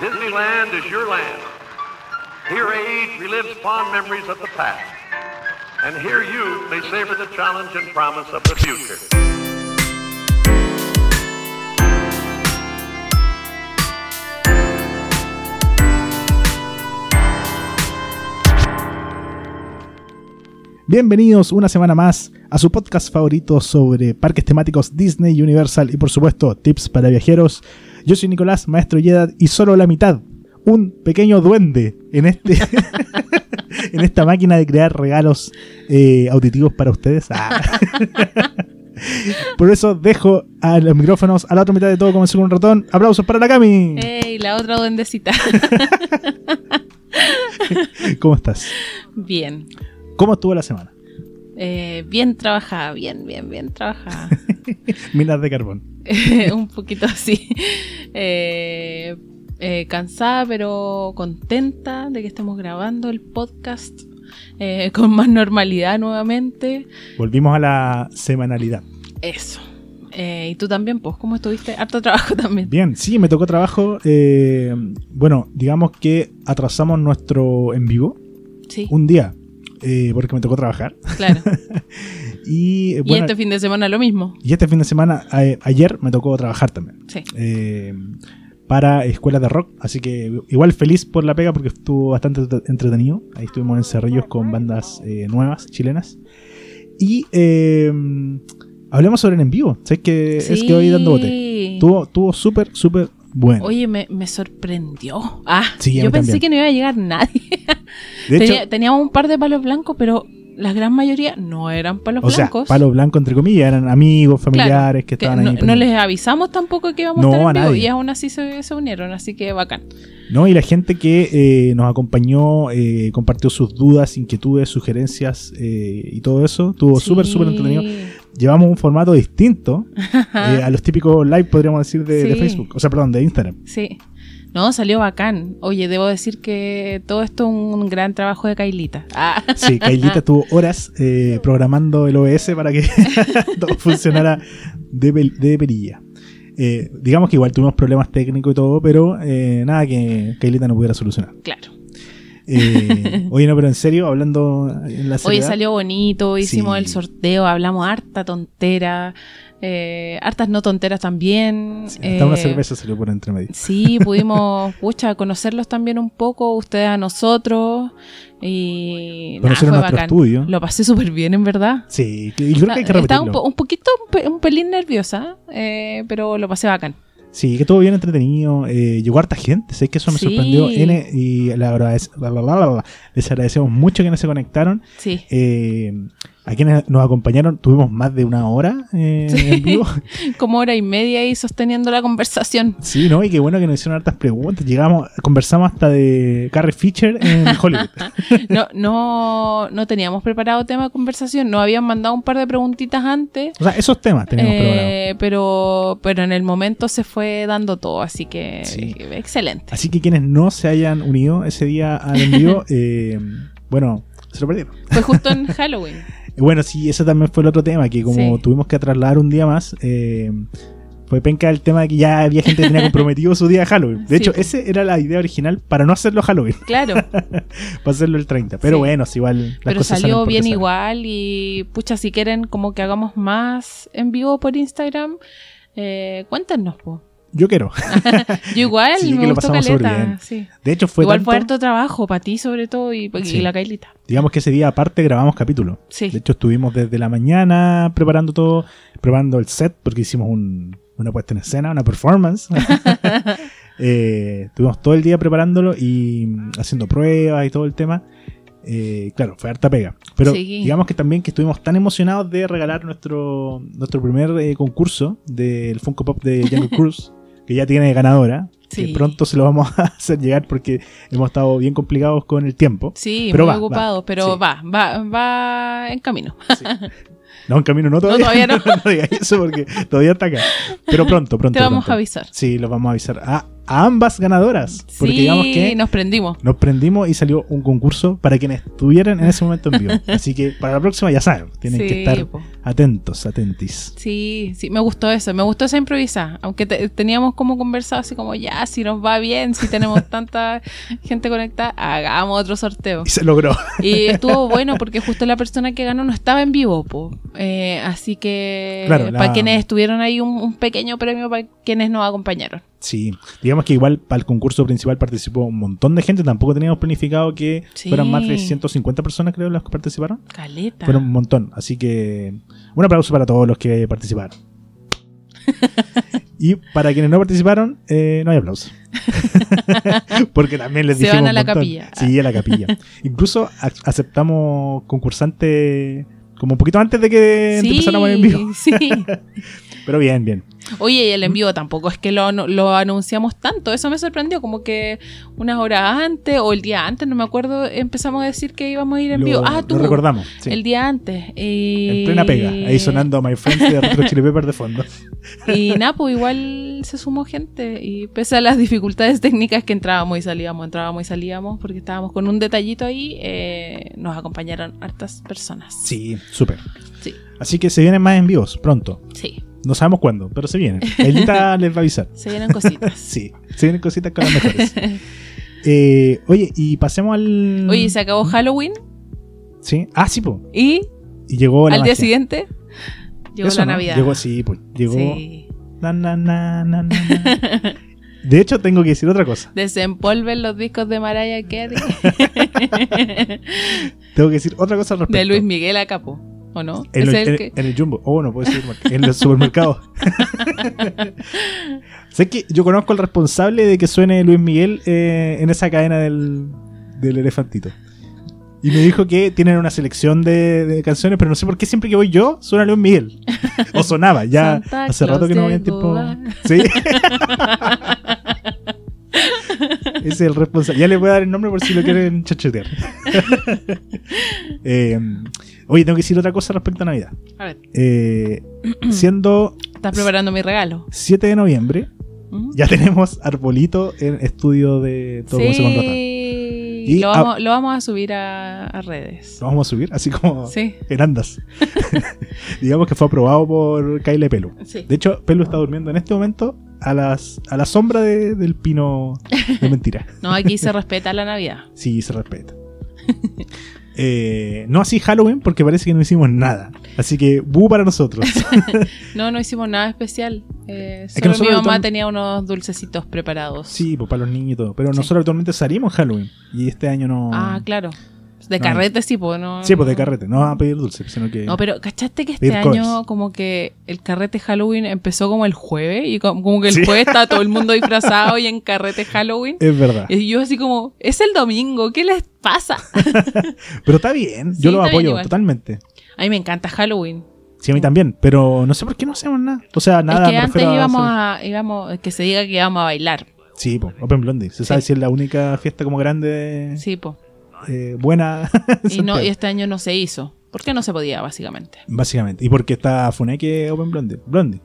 Disneyland is your land. Here age relives fond memories of the past. And here you may savor the challenge and promise of the future. Bienvenidos una semana más a su podcast favorito sobre parques temáticos Disney, Universal y por supuesto tips para viajeros. Yo soy Nicolás, maestro Yedad y solo la mitad, un pequeño duende en este en esta máquina de crear regalos eh, auditivos para ustedes. Ah. Por eso dejo a los micrófonos a la otra mitad de todo como si un ratón. Aplausos para la Cami. ¡Ey! La otra duendecita. ¿Cómo estás? bien. ¿Cómo estuvo la semana? Eh, bien trabajada, bien, bien, bien trabajada. Minas de carbón. un poquito así. Eh, eh, cansada, pero contenta de que estemos grabando el podcast con más normalidad nuevamente. Volvimos a la semanalidad. Eso. Y tú también, pues, ¿cómo estuviste? Harto trabajo también. Bien, sí, me tocó trabajo. bueno, digamos que atrasamos nuestro en vivo Sí, un día, eh, porque me tocó trabajar. claro. Y, eh, y bueno, este fin de semana lo mismo. y este fin de semana, a- ayer me tocó trabajar también. Sí. eh, para escuelas de rock. Así que igual feliz por la pega porque estuvo bastante entre- entretenido. Ahí estuvimos en Cerrillos con bandas eh, nuevas, chilenas. Y eh, hablemos sobre el en vivo. ¿Sabes que es que hoy dando bote? Tuvo, tuvo súper, súper bueno. Oye, me, me sorprendió. Ah, Sí, a yo pensé también. que no iba a llegar nadie. de hecho, Tenía- teníamos un par de palos blancos, pero la gran mayoría no eran palos o sea, blancos. palo blanco entre comillas, eran amigos, Claro, familiares que estaban no, ahí. no les avisamos tampoco que íbamos No, a estar a en vivo nadie. y aún así se, se unieron, así que bacán. No, y la gente que eh, nos acompañó, eh, compartió sus dudas, inquietudes, sugerencias eh, y todo eso. Estuvo súper, Sí. súper entretenido. Llevamos un formato distinto eh, a los típicos live, podríamos decir, de. Facebook. O sea, perdón, de Instagram. Sí. No, salió bacán. Oye, debo decir que todo esto es un gran trabajo de Kailita. Ah, Sí, Kailita estuvo horas eh, programando el OBS para que todo funcionara de, de perilla. Eh, digamos que igual tuvimos problemas técnicos y todo, pero eh, nada que Kailita no pudiera solucionar. claro. Eh, oye, no, pero en serio, hablando en la Oye, seriedad, salió bonito, hicimos Sí. el sorteo, hablamos harta tontera, eh, hartas no tonteras también. hasta una eh, cerveza salió por entre medio. Sí, pudimos, pucha, conocerlos también un poco, ustedes a nosotros. Y fue bacán. estudio. Lo pasé súper bien, en verdad. Sí, y creo que hay que Estaba repetirlo. un, po- un poquito, un, pe- un pelín nerviosa, eh, pero lo pasé bacán. Sí, que todo bien entretenido. eh, llegó harta gente, sé que eso me Sí. sorprendió. N, y la, la, la, les agradecemos mucho que no se conectaron. Sí. Eh, a quienes nos acompañaron, tuvimos más de una hora eh, Sí. en vivo. Como hora y media ahí sosteniendo la conversación. Sí, ¿no? Y qué bueno que nos hicieron hartas preguntas. Llegamos, conversamos hasta de Carrie Fisher en Hollywood. No, no, no teníamos preparado tema de conversación, nos habían mandado un par de preguntitas antes. O sea, esos temas teníamos preparados. eh, pero, pero en el momento se fue dando todo, así que Sí. excelente. Así que quienes no se hayan unido ese día al en vivo, eh, bueno, se lo perdieron. Fue justo en Halloween. Bueno, sí, ese también fue el otro tema, que como Sí. tuvimos que trasladar un día más, eh, fue penca el tema de que ya había gente que tenía comprometido su día de Halloween. De Sí, hecho, pues. ese era la idea original para no hacerlo Halloween, Claro, para hacerlo el 30. Pero Sí. bueno, si igual las pero cosas salió bien salen. igual y pucha, si quieren como que hagamos más en vivo por Instagram, eh, cuéntenos. po. Yo quiero. Yo igual, Sí, que lo pasamos caleta. bien. sí. De hecho, fue igual tanto, fue harto trabajo, para ti sobre todo y, y Sí. la Kailita. digamos que ese día aparte grabamos capítulo. Sí. De hecho, estuvimos desde la mañana preparando todo, preparando el set, porque hicimos un- una puesta en escena, una performance. Eh, estuvimos todo el día preparándolo y haciendo pruebas y todo el tema. Eh, claro, fue harta pega. Pero Sí. digamos que también que estuvimos tan emocionados de regalar nuestro, nuestro primer eh, concurso del Funko Pop de Jungle Cruise, que ya tiene ganadora. Sí. Que pronto se lo vamos a hacer llegar porque hemos estado bien complicados con el tiempo. Sí, Pero muy va, ocupado, va, pero sí. va, va, va en camino. No, en camino no todavía. todavía no. digas eso porque todavía está acá. Pero pronto, pronto. Te vamos pronto. a avisar. Sí, los vamos a avisar. Ah, a ambas ganadoras. Porque sí, digamos que nos prendimos. nos prendimos y salió un concurso para quienes estuvieran en ese momento en vivo. Así que para la próxima ya saben, tienen Sí, que estar po. atentos, atentis. Sí, sí, me gustó eso, me gustó esa improvisada, aunque te- teníamos como conversado así como ya, si nos va bien, si tenemos tanta gente conectada, hagamos otro sorteo. Y se logró. Y estuvo bueno porque justo la persona que ganó no estaba en vivo, po. Eh, así que Claro, la- para quienes estuvieron ahí un, un pequeño premio para quienes nos acompañaron. Sí, digamos que igual para el concurso principal participó un montón de gente. Tampoco teníamos planificado que Sí. fueran más de 150 personas, creo, las que participaron. Caleta. Fueron un montón. Así que un aplauso para todos los que participaron. y para quienes no participaron, eh, no hay aplauso. Porque también les Se dijimos van a un la montón. capilla. Sí, a la capilla. Incluso ac- aceptamos concursantes como un poquito antes de que sí, empezáramos en vivo. sí. Pero bien, bien. Oye, y el en vivo tampoco es que lo, lo anunciamos tanto. Eso me sorprendió, como que unas horas antes o el día antes, no me acuerdo, empezamos a decir que íbamos a ir en Lo- vivo. Ah, tú. Lo recordamos. sí. El día antes. En Y... plena pega. Ahí sonando My Friends de Retro Chili Pepper de fondo. Y Napo igual se sumó gente. Y pese a las dificultades técnicas que entrábamos y salíamos, entrábamos y salíamos, porque estábamos con un detallito ahí, eh, nos acompañaron hartas personas. Sí, súper. Sí. Así que se vienen más en vivos pronto. Sí. No sabemos cuándo, pero se vienen. Elita les va a avisar. Se vienen cositas. Sí, se vienen cositas con las mejores. Eh, oye, y pasemos al. Oye, se acabó Halloween Sí. Ah, sí, pues. y Y llegó la al día siguiente llegó Eso, la ¿no? Navidad. Llegó, sí, pues. Llegó. Sí. Na, na, na, na, na, na. De hecho, tengo que decir otra cosa. Desempolven los discos de Mariah Carey. Tengo que decir otra cosa al respecto. de Luis Miguel a Capo. ¿O no? En, Es el en- que- en el Jumbo. Oh, no puedo decir. En los supermercados. sé que yo conozco al responsable de que suene Luis Miguel eh, en esa cadena del, del elefantito. Y me dijo que tienen una selección de, de canciones, pero no sé por qué siempre que voy yo suena Luis Miguel. O sonaba, ya Santa hace rato Claus que no llegó tiempo. Sí. Es el responsable. Ya le voy a dar el nombre por si lo quieren chachetear. Eh, oye, tengo que decir otra cosa respecto a Navidad. A ver, Eh, siendo estás preparando mi regalo. 7 de noviembre, ¿Mm? ya tenemos arbolito en estudio de todo como se. Sí. Y lo, a- vamos, lo vamos a subir a, a redes. Lo vamos a subir, así como Sí. en andas. Digamos que fue aprobado por Kyle Pelu. Sí. De hecho, Pelu está durmiendo en este momento a, las, a la sombra de- del pino de mentira. No, aquí se respeta la Navidad. Sí, se respeta. Eh, no así Halloween, porque parece que no hicimos nada. Así que, bu para nosotros. No, no hicimos nada especial. Eh, que solo mi nosotros mamá tenía unos dulcecitos preparados. sí, pues para los niños y todo. Pero Sí. nosotros actualmente salimos en Halloween. Y este año no. Ah, claro. De No. carrete sí, pues no. Sí, pues de carrete. No a pedir dulce, sino que. No, pero ¿cachaste que este año covers. como que el carrete Halloween empezó como el jueves? Y como, como que el Sí. jueves está todo el mundo disfrazado y en carrete Halloween. Es verdad. Y yo así como, es el domingo, ¿qué les pasa? Pero está bien. Sí, Yo lo apoyo totalmente. A mí me encanta Halloween. Sí, a mí también. Pero no sé por qué no hacemos nada. O sea, nada. es que antes a íbamos a, íbamos, que se diga que íbamos a bailar. Sí, pues, Open Blondie. Se sabe si es la única fiesta como grande, Sí, po. Eh, buena. en Y, no, y este año no se hizo. Porque no se podía, básicamente. Básicamente. Y porque está Funeke Open Blondie. Blondie.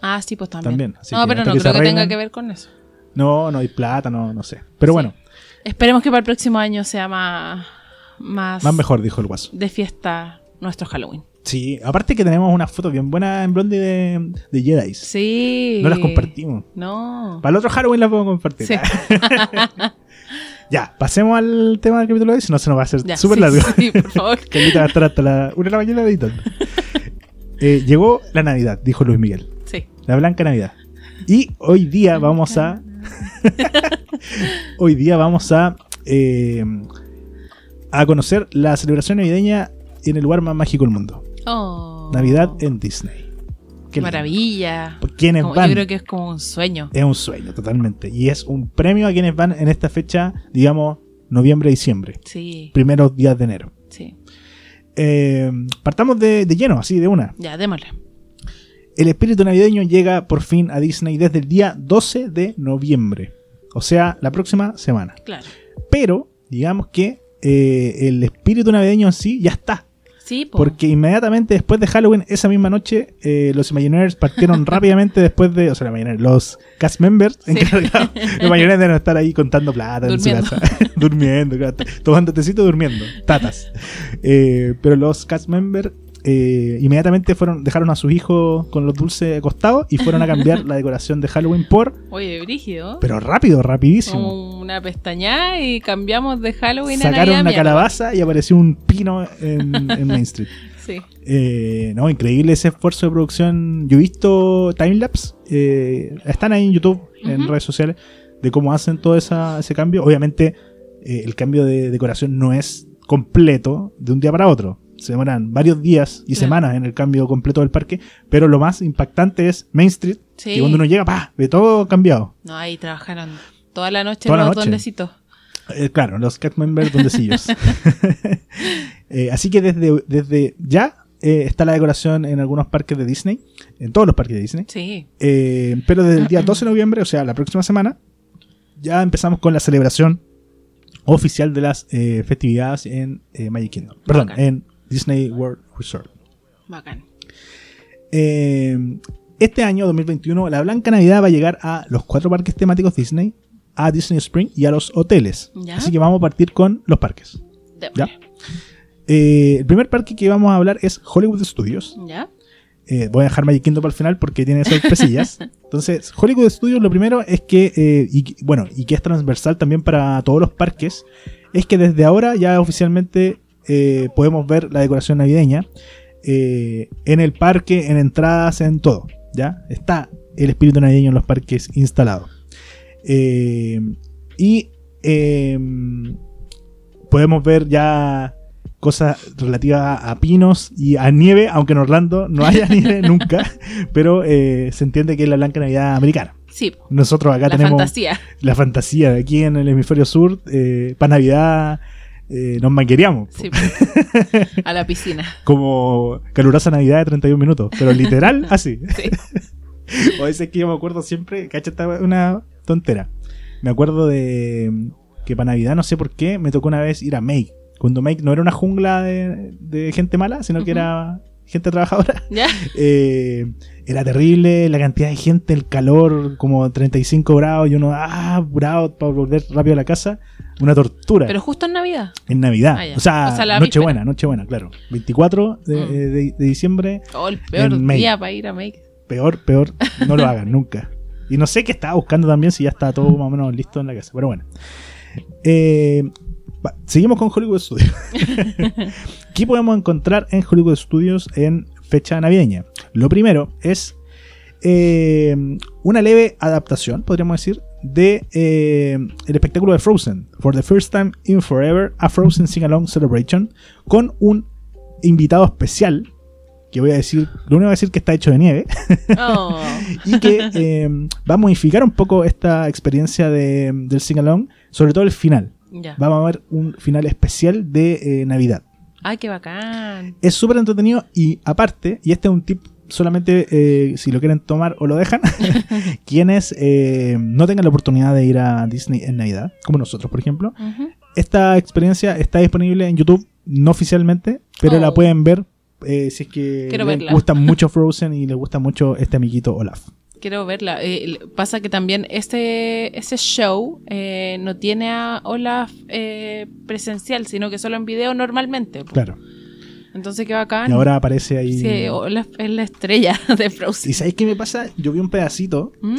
Ah, sí, pues también. También, así No, pero no que creo que tenga que ver con eso. No, no hay plata, no, no sé. Pero Sí. bueno, Esperemos que para el próximo año sea más, más, más mejor, dijo el guaso. de fiesta nuestro Halloween. Sí, aparte que tenemos unas fotos bien buenas en Blondie de, de Jedi. Sí. No las compartimos. No. Para el otro Halloween las podemos compartir. Sí. ya, pasemos al tema del capítulo de hoy, si no se nos va a hacer súper sí, largo. Sí, por favor. que ahorita va a estar hasta la una de la mañana editando. Eh, llegó la Navidad, dijo Luis Miguel. Sí. La Blanca Navidad. Y hoy día vamos a. hoy día vamos a. eh, a conocer la celebración navideña en el lugar más mágico del mundo. Oh. Navidad en Disney. Qué. Maravilla. Quienes Como- van. yo creo que es como un sueño. Es un sueño, totalmente. Y es un premio a quienes van en esta fecha, digamos, noviembre-diciembre. Sí, Primeros días de enero. sí. Eh, partamos de, de lleno, así de una. Ya, démosle. El espíritu navideño llega por fin a Disney desde el día 12 de noviembre. O sea, la próxima semana. Claro. Pero, digamos que eh, el espíritu navideño en sí ya está. Sí, po. Porque inmediatamente después de Halloween, esa misma noche, eh, los Imagineers partieron rápidamente después de. O sea, los Imagineers, los cast members Sí. encargados. Los Imagineers deben estar ahí contando plata Durmiendo. en su casa. durmiendo, tomando tecito, durmiendo. Tatas. Eh, pero los cast members. Eh, inmediatamente fueron dejaron a sus hijos con los dulces acostados y fueron a cambiar la decoración de Halloween por Oye, brígido. pero rápido rapidísimo una pestañada y cambiamos de Halloween a sacaron una calabaza y apareció un pino en, en Main Street Sí. Eh, no, increíble ese esfuerzo de producción. Yo he visto timelapse, eh, están ahí en YouTube, en redes sociales, de cómo hacen todo esa- ese cambio. Obviamente, eh, el cambio de decoración no es completo de un día para otro. Se demoran varios días y Claro. semanas en el cambio completo del parque, pero lo más impactante es Main Street, Sí. que cuando uno llega, ¡pa! ve todo cambiado. No, ahí trabajaron toda la noche Toda la los noche. duendecitos. Eh, claro, los cat members dondecillos. Eh, así que desde, desde ya eh, está la decoración en algunos parques de Disney, en todos los parques de Disney. Sí. Pero desde el día 12 de noviembre, o sea, la próxima semana, ya empezamos con la celebración oficial de las eh, festividades en eh, Magic Kingdom. Perdón, Bacán. en Disney World Resort. Bacán. Eh, este año 2021, la Blanca Navidad va a llegar a los cuatro parques temáticos Disney, a Disney Spring y a los hoteles. Ya. Así que vamos a partir con los parques. Eh, el primer parque que vamos a hablar es Hollywood Studios. ¿Ya? Eh, voy a dejar Magic Kingdom para el final porque tiene sorpresillas. Entonces, Hollywood Studios lo primero es que, eh, y, bueno, y que es transversal también para todos los parques, es que desde ahora ya oficialmente eh, podemos ver la decoración navideña eh, en el parque, en entradas, en todo. ¿Ya? Está el espíritu navideño en los parques instalado. Eh, y eh, podemos ver ya cosas relativas a, pinos y a nieve, aunque en Orlando no haya nieve nunca, pero se entiende que es la Blanca Navidad americana. Sí. Nosotros acá La tenemos fantasía. la fantasía, aquí en el hemisferio sur, eh, para Navidad eh, nos manqueríamos. Sí. A la piscina. como calurosa Navidad de 31 minutos, pero literal así. Sí. O veces que yo me acuerdo siempre, cacha, esta es una tontera. Me acuerdo de mm, que para Navidad, no sé por qué, me tocó una vez ir a Make. Cuando Make no era una jungla de, de gente mala, sino que era gente trabajadora. ¿Ya? Eh, era terrible la cantidad de gente, el calor, como 35 grados, y uno, ah, apurado para volver rápido a la casa. Una tortura. Pero justo en Navidad. en Navidad. Ah, o sea, O sea, Nochebuena, Nochebuena, claro. 24 de, Mm. eh, de- de diciembre, Oh, el peor día para ir a Make. peor, peor, no lo hagan nunca. Y no sé qué estaba buscando también si ya está todo más o menos listo en la casa. Pero bueno. Eh, va, seguimos con Hollywood Studios. ¿Qué podemos encontrar en Hollywood Studios en fecha navideña? Lo primero es eh, una leve adaptación, podríamos decir, de eh, el espectáculo de Frozen. For the first time in forever, a Frozen Sing Along Celebration, con un invitado especial. Que voy a decir, lo único que voy a decir que está hecho de nieve Oh. y que eh, va a modificar un poco esta experiencia de, del sing along, sobre todo el final. Vamos a ver un final especial de eh, Navidad. Ay, qué bacán. Es súper entretenido y aparte, y este es un tip solamente eh, si lo quieren tomar o lo dejan, quienes eh, no tengan la oportunidad de ir a Disney en Navidad, como nosotros por ejemplo, esta experiencia está disponible en YouTube, no oficialmente, pero Oh. la pueden ver eh, si es que Quiero les verla. gusta mucho Frozen y les gusta mucho este amiguito Olaf. Quiero verla. Eh, pasa que también este ese show eh, no tiene a Olaf eh, presencial, sino que solo en video normalmente. Claro. Entonces qué bacán. Y ahora aparece ahí. Sí, Olaf es la estrella de Frozen. ¿Y sabéis qué me pasa? Yo vi un pedacito. ¿Mm?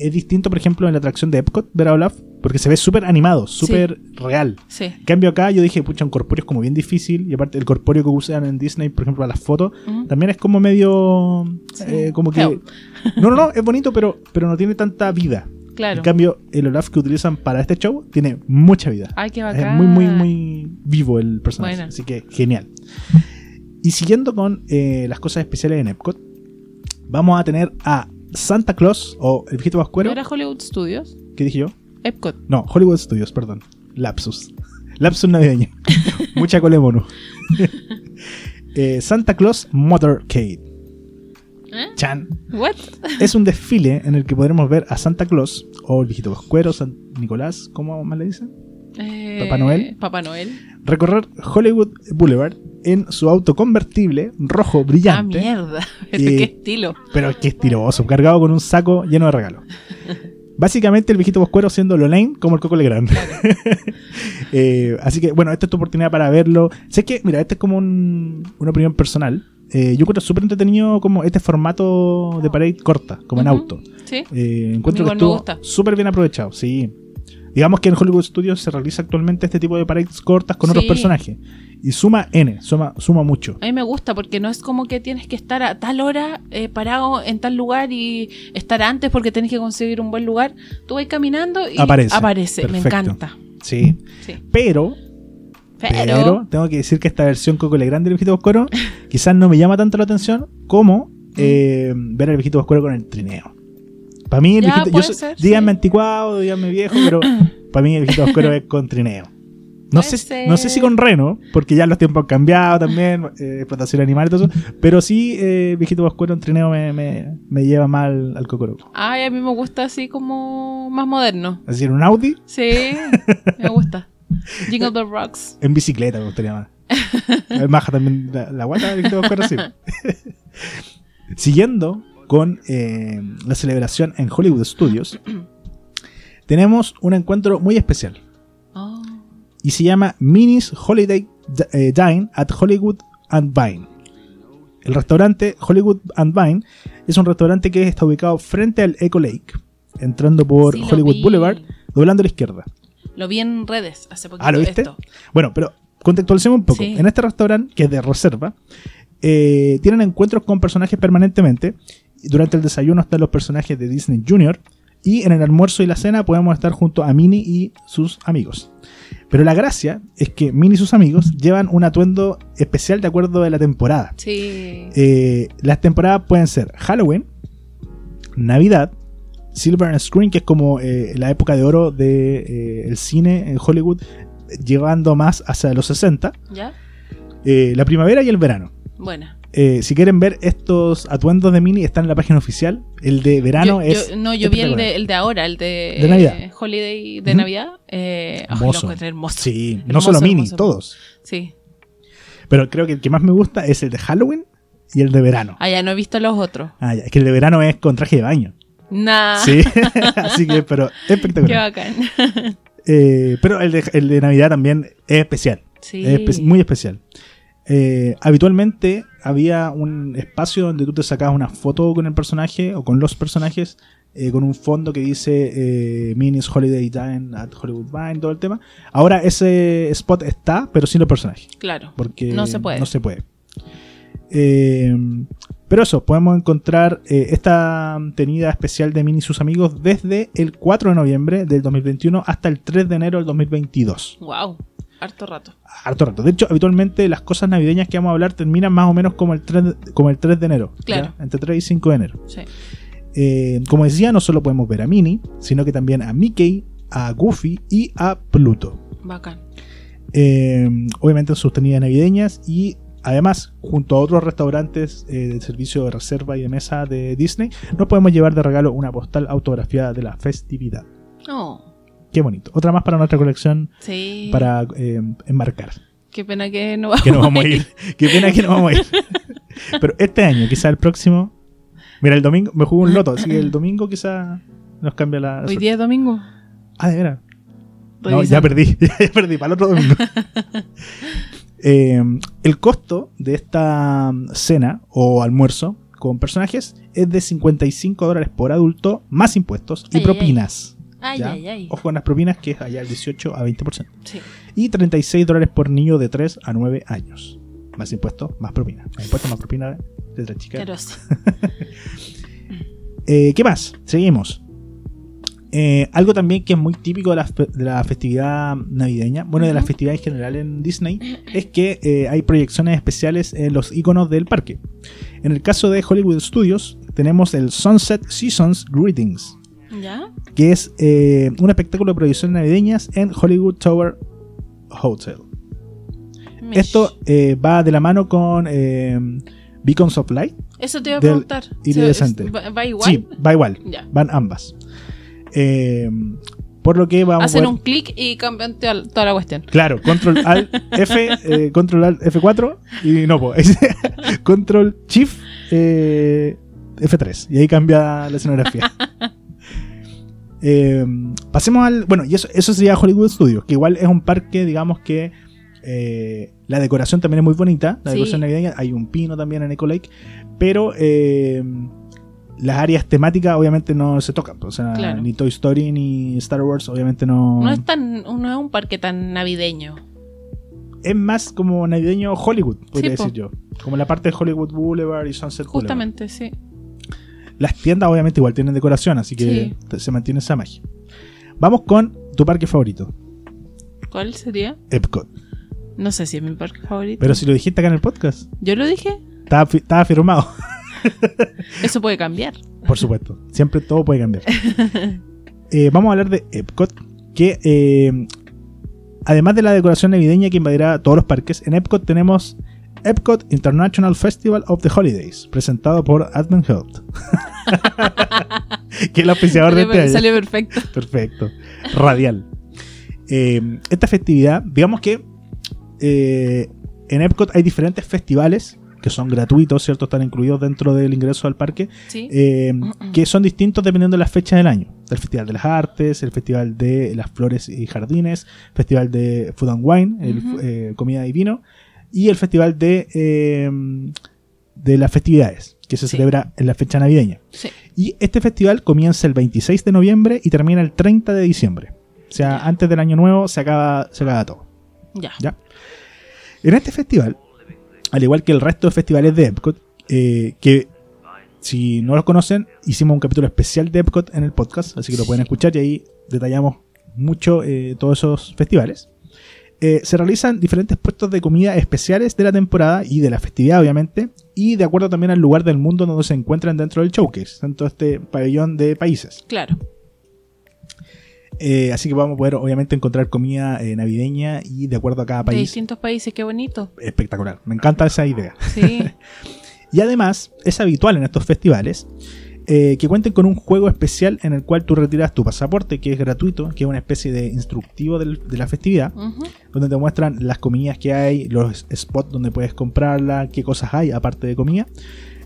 Es distinto, por ejemplo, en la atracción de Epcot, ver a Olaf, porque se ve súper animado, súper real. Sí. En cambio, acá yo dije, pucha, un corpóreo es como bien difícil. Y aparte, el corpóreo que usan en Disney, por ejemplo, a las fotos, también es como medio. Sí. eh, como que. No, no, no, es bonito, pero, pero no tiene tanta vida. Claro. En cambio, el Olaf que utilizan para este show tiene mucha vida. Ay, qué Es bacán. muy, muy, muy vivo el personaje. Así que genial. Y siguiendo con eh, las cosas especiales en Epcot, vamos a tener a Santa Claus o el viejito ¿No vascuero. era Hollywood Studios? ¿Qué dije yo? Epcot. No, Hollywood Studios, perdón. Lapsus. Lapsus navideño. Mucha mono. Eh, Santa Claus Motorcade. ¿Eh? Chan. What? Es un desfile en el que podremos ver a Santa Claus o el viejito vascuero, San Nicolás, ¿cómo más le dicen? Eh, ¿Papá Noel? Papá Noel. recorrer Hollywood Boulevard en su auto convertible rojo Ah, brillante. mierda. Pero qué estilo. pero qué estiloso, cargado con un saco lleno de regalos. Básicamente el viejito Boscuero siendo Lolaine como el Coco Legrand. Eh, así que bueno, esta es tu oportunidad para verlo. Sé que, mira, este es como un- una opinión personal. Eh, yo encuentro súper entretenido como este formato de parade corta, como en auto. Sí. Eh, encuentro que me estuvo gusta. súper bien aprovechado, sí. Digamos que en Hollywood Studios se realiza actualmente este tipo de parades cortas con otros personajes. Y suma N, suma, suma mucho. A mí me gusta porque no es como que tienes que estar a tal hora eh, parado en tal lugar y estar antes porque tenés que conseguir un buen lugar. Tú vas caminando y Aparece. aparece. Me encanta. Sí. Sí. Pero, Pero, pero, tengo que decir que esta versión Coco Legrand del viejito Boscuero quizás no me llama tanto la atención como eh, ver al viejito Boscuero con el trineo. Para mí el Ya, viejito, yo ser, díganme sí. anticuado, díganme viejo, pero para mí el viejito Boscuero es con trineo. No sé, no sé si con reno, porque ya los tiempos han cambiado también, eh, explotación animal y todo eso, pero sí, eh, viejito Boscuero en trineo me, me, me lleva mal al cocoroco. ay, a mí me gusta así como más moderno. Es decir, un Audi Sí, me gusta. Jingle the Rocks. en bicicleta me gustaría más. Eh, Maja también la, la guata del viejito sí. Siguiendo con eh, la celebración en Hollywood Studios, tenemos un encuentro muy especial y se llama Minnie's Holiday eh, Dine at Hollywood and Vine. El restaurante Hollywood and Vine es un restaurante que está ubicado frente al Echo Lake, entrando por Sí, Hollywood vi. Boulevard, doblando a la izquierda. Lo vi en redes hace poquito. Ah, ¿lo viste? esto. Bueno, pero contextualicemos un poco. Sí. En este restaurante, que es de reserva, eh, tienen encuentros con personajes permanentemente. Durante el desayuno están los personajes de Disney Junior. Y en el almuerzo y la cena podemos estar junto a Minnie y sus amigos. Pero la gracia es que Minnie y sus amigos llevan un atuendo especial de acuerdo a la temporada. Sí. Eh, las temporadas pueden ser Halloween, Navidad, Silver Screen, que es como eh, la época de oro del cine en Hollywood, llegando más hacia los 60, ¿Ya? eh, la primavera y el verano. Buena. Eh, si quieren ver estos atuendos de Minnie, están en la página oficial. El de verano Yo- es. yo- no, yo vi el de, el de ahora, el de, De Navidad. eh, Holiday de. Navidad. Eh, lo Hermoso. encontré hermoso. Sí, no solo hermoso. todos. Sí. Pero creo que el que más me gusta es el de Halloween y el de verano. Ah, ya no he visto los otros. Ah, ya, es que el de verano es con traje de baño. Nah. Sí, así que, pero Qué espectacular. bacán. Eh, pero el de, el de Navidad también es especial. Sí. Es espe- muy especial. Eh, habitualmente había un espacio donde tú te sacabas una foto con el personaje o con los personajes eh, con un fondo que dice eh, Minnie's Holiday Dine at Hollywood Vine, todo el tema. Ahora ese spot está, pero sin los personajes. Claro. Porque No se puede. No se puede. Eh, pero eso, podemos encontrar eh, esta tenida especial de Minnie y sus amigos desde el 4 de noviembre del 2021 hasta el 3 de enero del 2022 Wow. Harto rato. harto rato. De hecho, habitualmente las cosas navideñas que vamos a hablar terminan más o menos como el 3 de, como el 3 de enero. ¿ya? Claro. Entre 3 y 5 de enero. Sí. Eh, como decía, no solo podemos ver a Minnie, sino que también a Mickey, a Goofy y a Pluto. Bacán. Eh, obviamente en sus tenidas navideñas y además, junto a otros restaurantes eh, de servicio de reserva y de mesa de Disney, nos podemos llevar de regalo una postal autografiada de la festividad. Oh. Qué bonito. Otra más para nuestra colección Sí. para eh, enmarcar. Qué pena que no vamos, que nos vamos a ir. Qué pena que nos vamos a ir. Pero este año, quizá el próximo. Mira, el domingo me jugué un loto, así que el domingo quizá nos cambia la. Hoy suerte. día es domingo. Ah, de veras. No, ya perdí, ya perdí, para el otro domingo. Eh, el costo de esta cena o almuerzo con personajes es de 55 dólares por adulto, más impuestos y Ay, ay, ay. Ay, ¿ya? ay, ay. Ojo con las propinas, que es allá el 18 a 20%. Sí. Y 36 dólares por niño de 3 a 9 años. Más impuestos, más propina. Más impuestos, más propina de la chica. Pero sí. Eh, ¿Qué más? Seguimos. Eh, algo también que es muy típico de la, de la festividad navideña, bueno, de las Ujú. festividades en general en Disney, es que eh, hay proyecciones especiales en los iconos del parque. En el caso de Hollywood Studios, tenemos el Sunset Seasons Greetings, ¿Ya? que es eh, un espectáculo de proyecciones navideñas en Hollywood Tower Hotel. Mish. Esto eh, va de la mano con eh, Beacons of Light. Eso te iba a preguntar. iridescente. ¿Va, va igual? Sí, va igual. Ya. Van ambas. Eh, Por lo que vamos Hacen a un clic y cambian toda la cuestión. Claro, control alt F, control alt F4 y no, pues control shift eh, F3 y ahí cambia la escenografía. Eh, pasemos al. Bueno, y eso, eso sería Hollywood Studios, que igual es un parque, digamos que eh, la decoración también es muy bonita. La Sí. decoración navideña, hay un pino también en Eco Lake, pero eh, las áreas temáticas obviamente no se tocan. pues, O sea, Claro. ni Toy Story ni Star Wars, obviamente no. No es tan, no es un parque tan navideño. es más como navideño Hollywood, podría Sí, po. decir yo. Como la parte de Hollywood Boulevard y Sunset Boulevard. Justamente, sí. Las tiendas obviamente igual tienen decoración, así que Sí. se mantiene esa magia. Vamos con tu parque favorito, ¿Cuál sería? Epcot. No sé si es mi parque favorito. Pero si lo dijiste acá en el podcast, Yo lo dije. estaba firmado. Eso puede cambiar. Por supuesto, siempre todo puede cambiar. Eh, vamos a hablar de Epcot, que eh, además de la decoración navideña que invadirá todos los parques, en Epcot tenemos Epcot International Festival of the Holidays, presentado por Advent Health. que el auspiciador de este año. salió perfecto. Perfecto. Radial. Eh, esta festividad, digamos que eh, en Epcot hay diferentes festivales que son gratuitos, ¿cierto? Están incluidos dentro del ingreso al parque, Sí. eh, que son distintos dependiendo de las fechas del año. El Festival de las Artes, el Festival de las Flores y Jardines, Festival de Food and Wine, el, Ujú. eh, Comida y Vino, y el Festival de, eh, de las Festividades, que se Sí. celebra en la fecha navideña. sí. Y este festival comienza el 26 de noviembre y termina el 30 de diciembre. O sea, Ya. antes del año nuevo se acaba, se acaba todo. Ya. ¿ya? En este festival, al igual que el resto de festivales de Epcot, eh, que si no los conocen, hicimos un capítulo especial de Epcot en el podcast, así que lo pueden escuchar y ahí detallamos mucho eh, todos esos festivales. Eh, se realizan diferentes puestos de comida especiales de la temporada y de la festividad, obviamente, y de acuerdo también al lugar del mundo donde se encuentran dentro del showcase, dentro de este pabellón de países. Claro. Eh, así que vamos a poder, obviamente, encontrar comida eh, navideña y de acuerdo a cada De país. distintos países, qué bonito. Espectacular, me encanta esa idea. Sí. Y además, es habitual en estos festivales eh, que cuenten con un juego especial en el cual tú retiras tu pasaporte, que es gratuito, que es una especie de instructivo del- de la festividad, donde te muestran las comidas que hay, los spots donde puedes comprarla, qué cosas hay aparte de comida,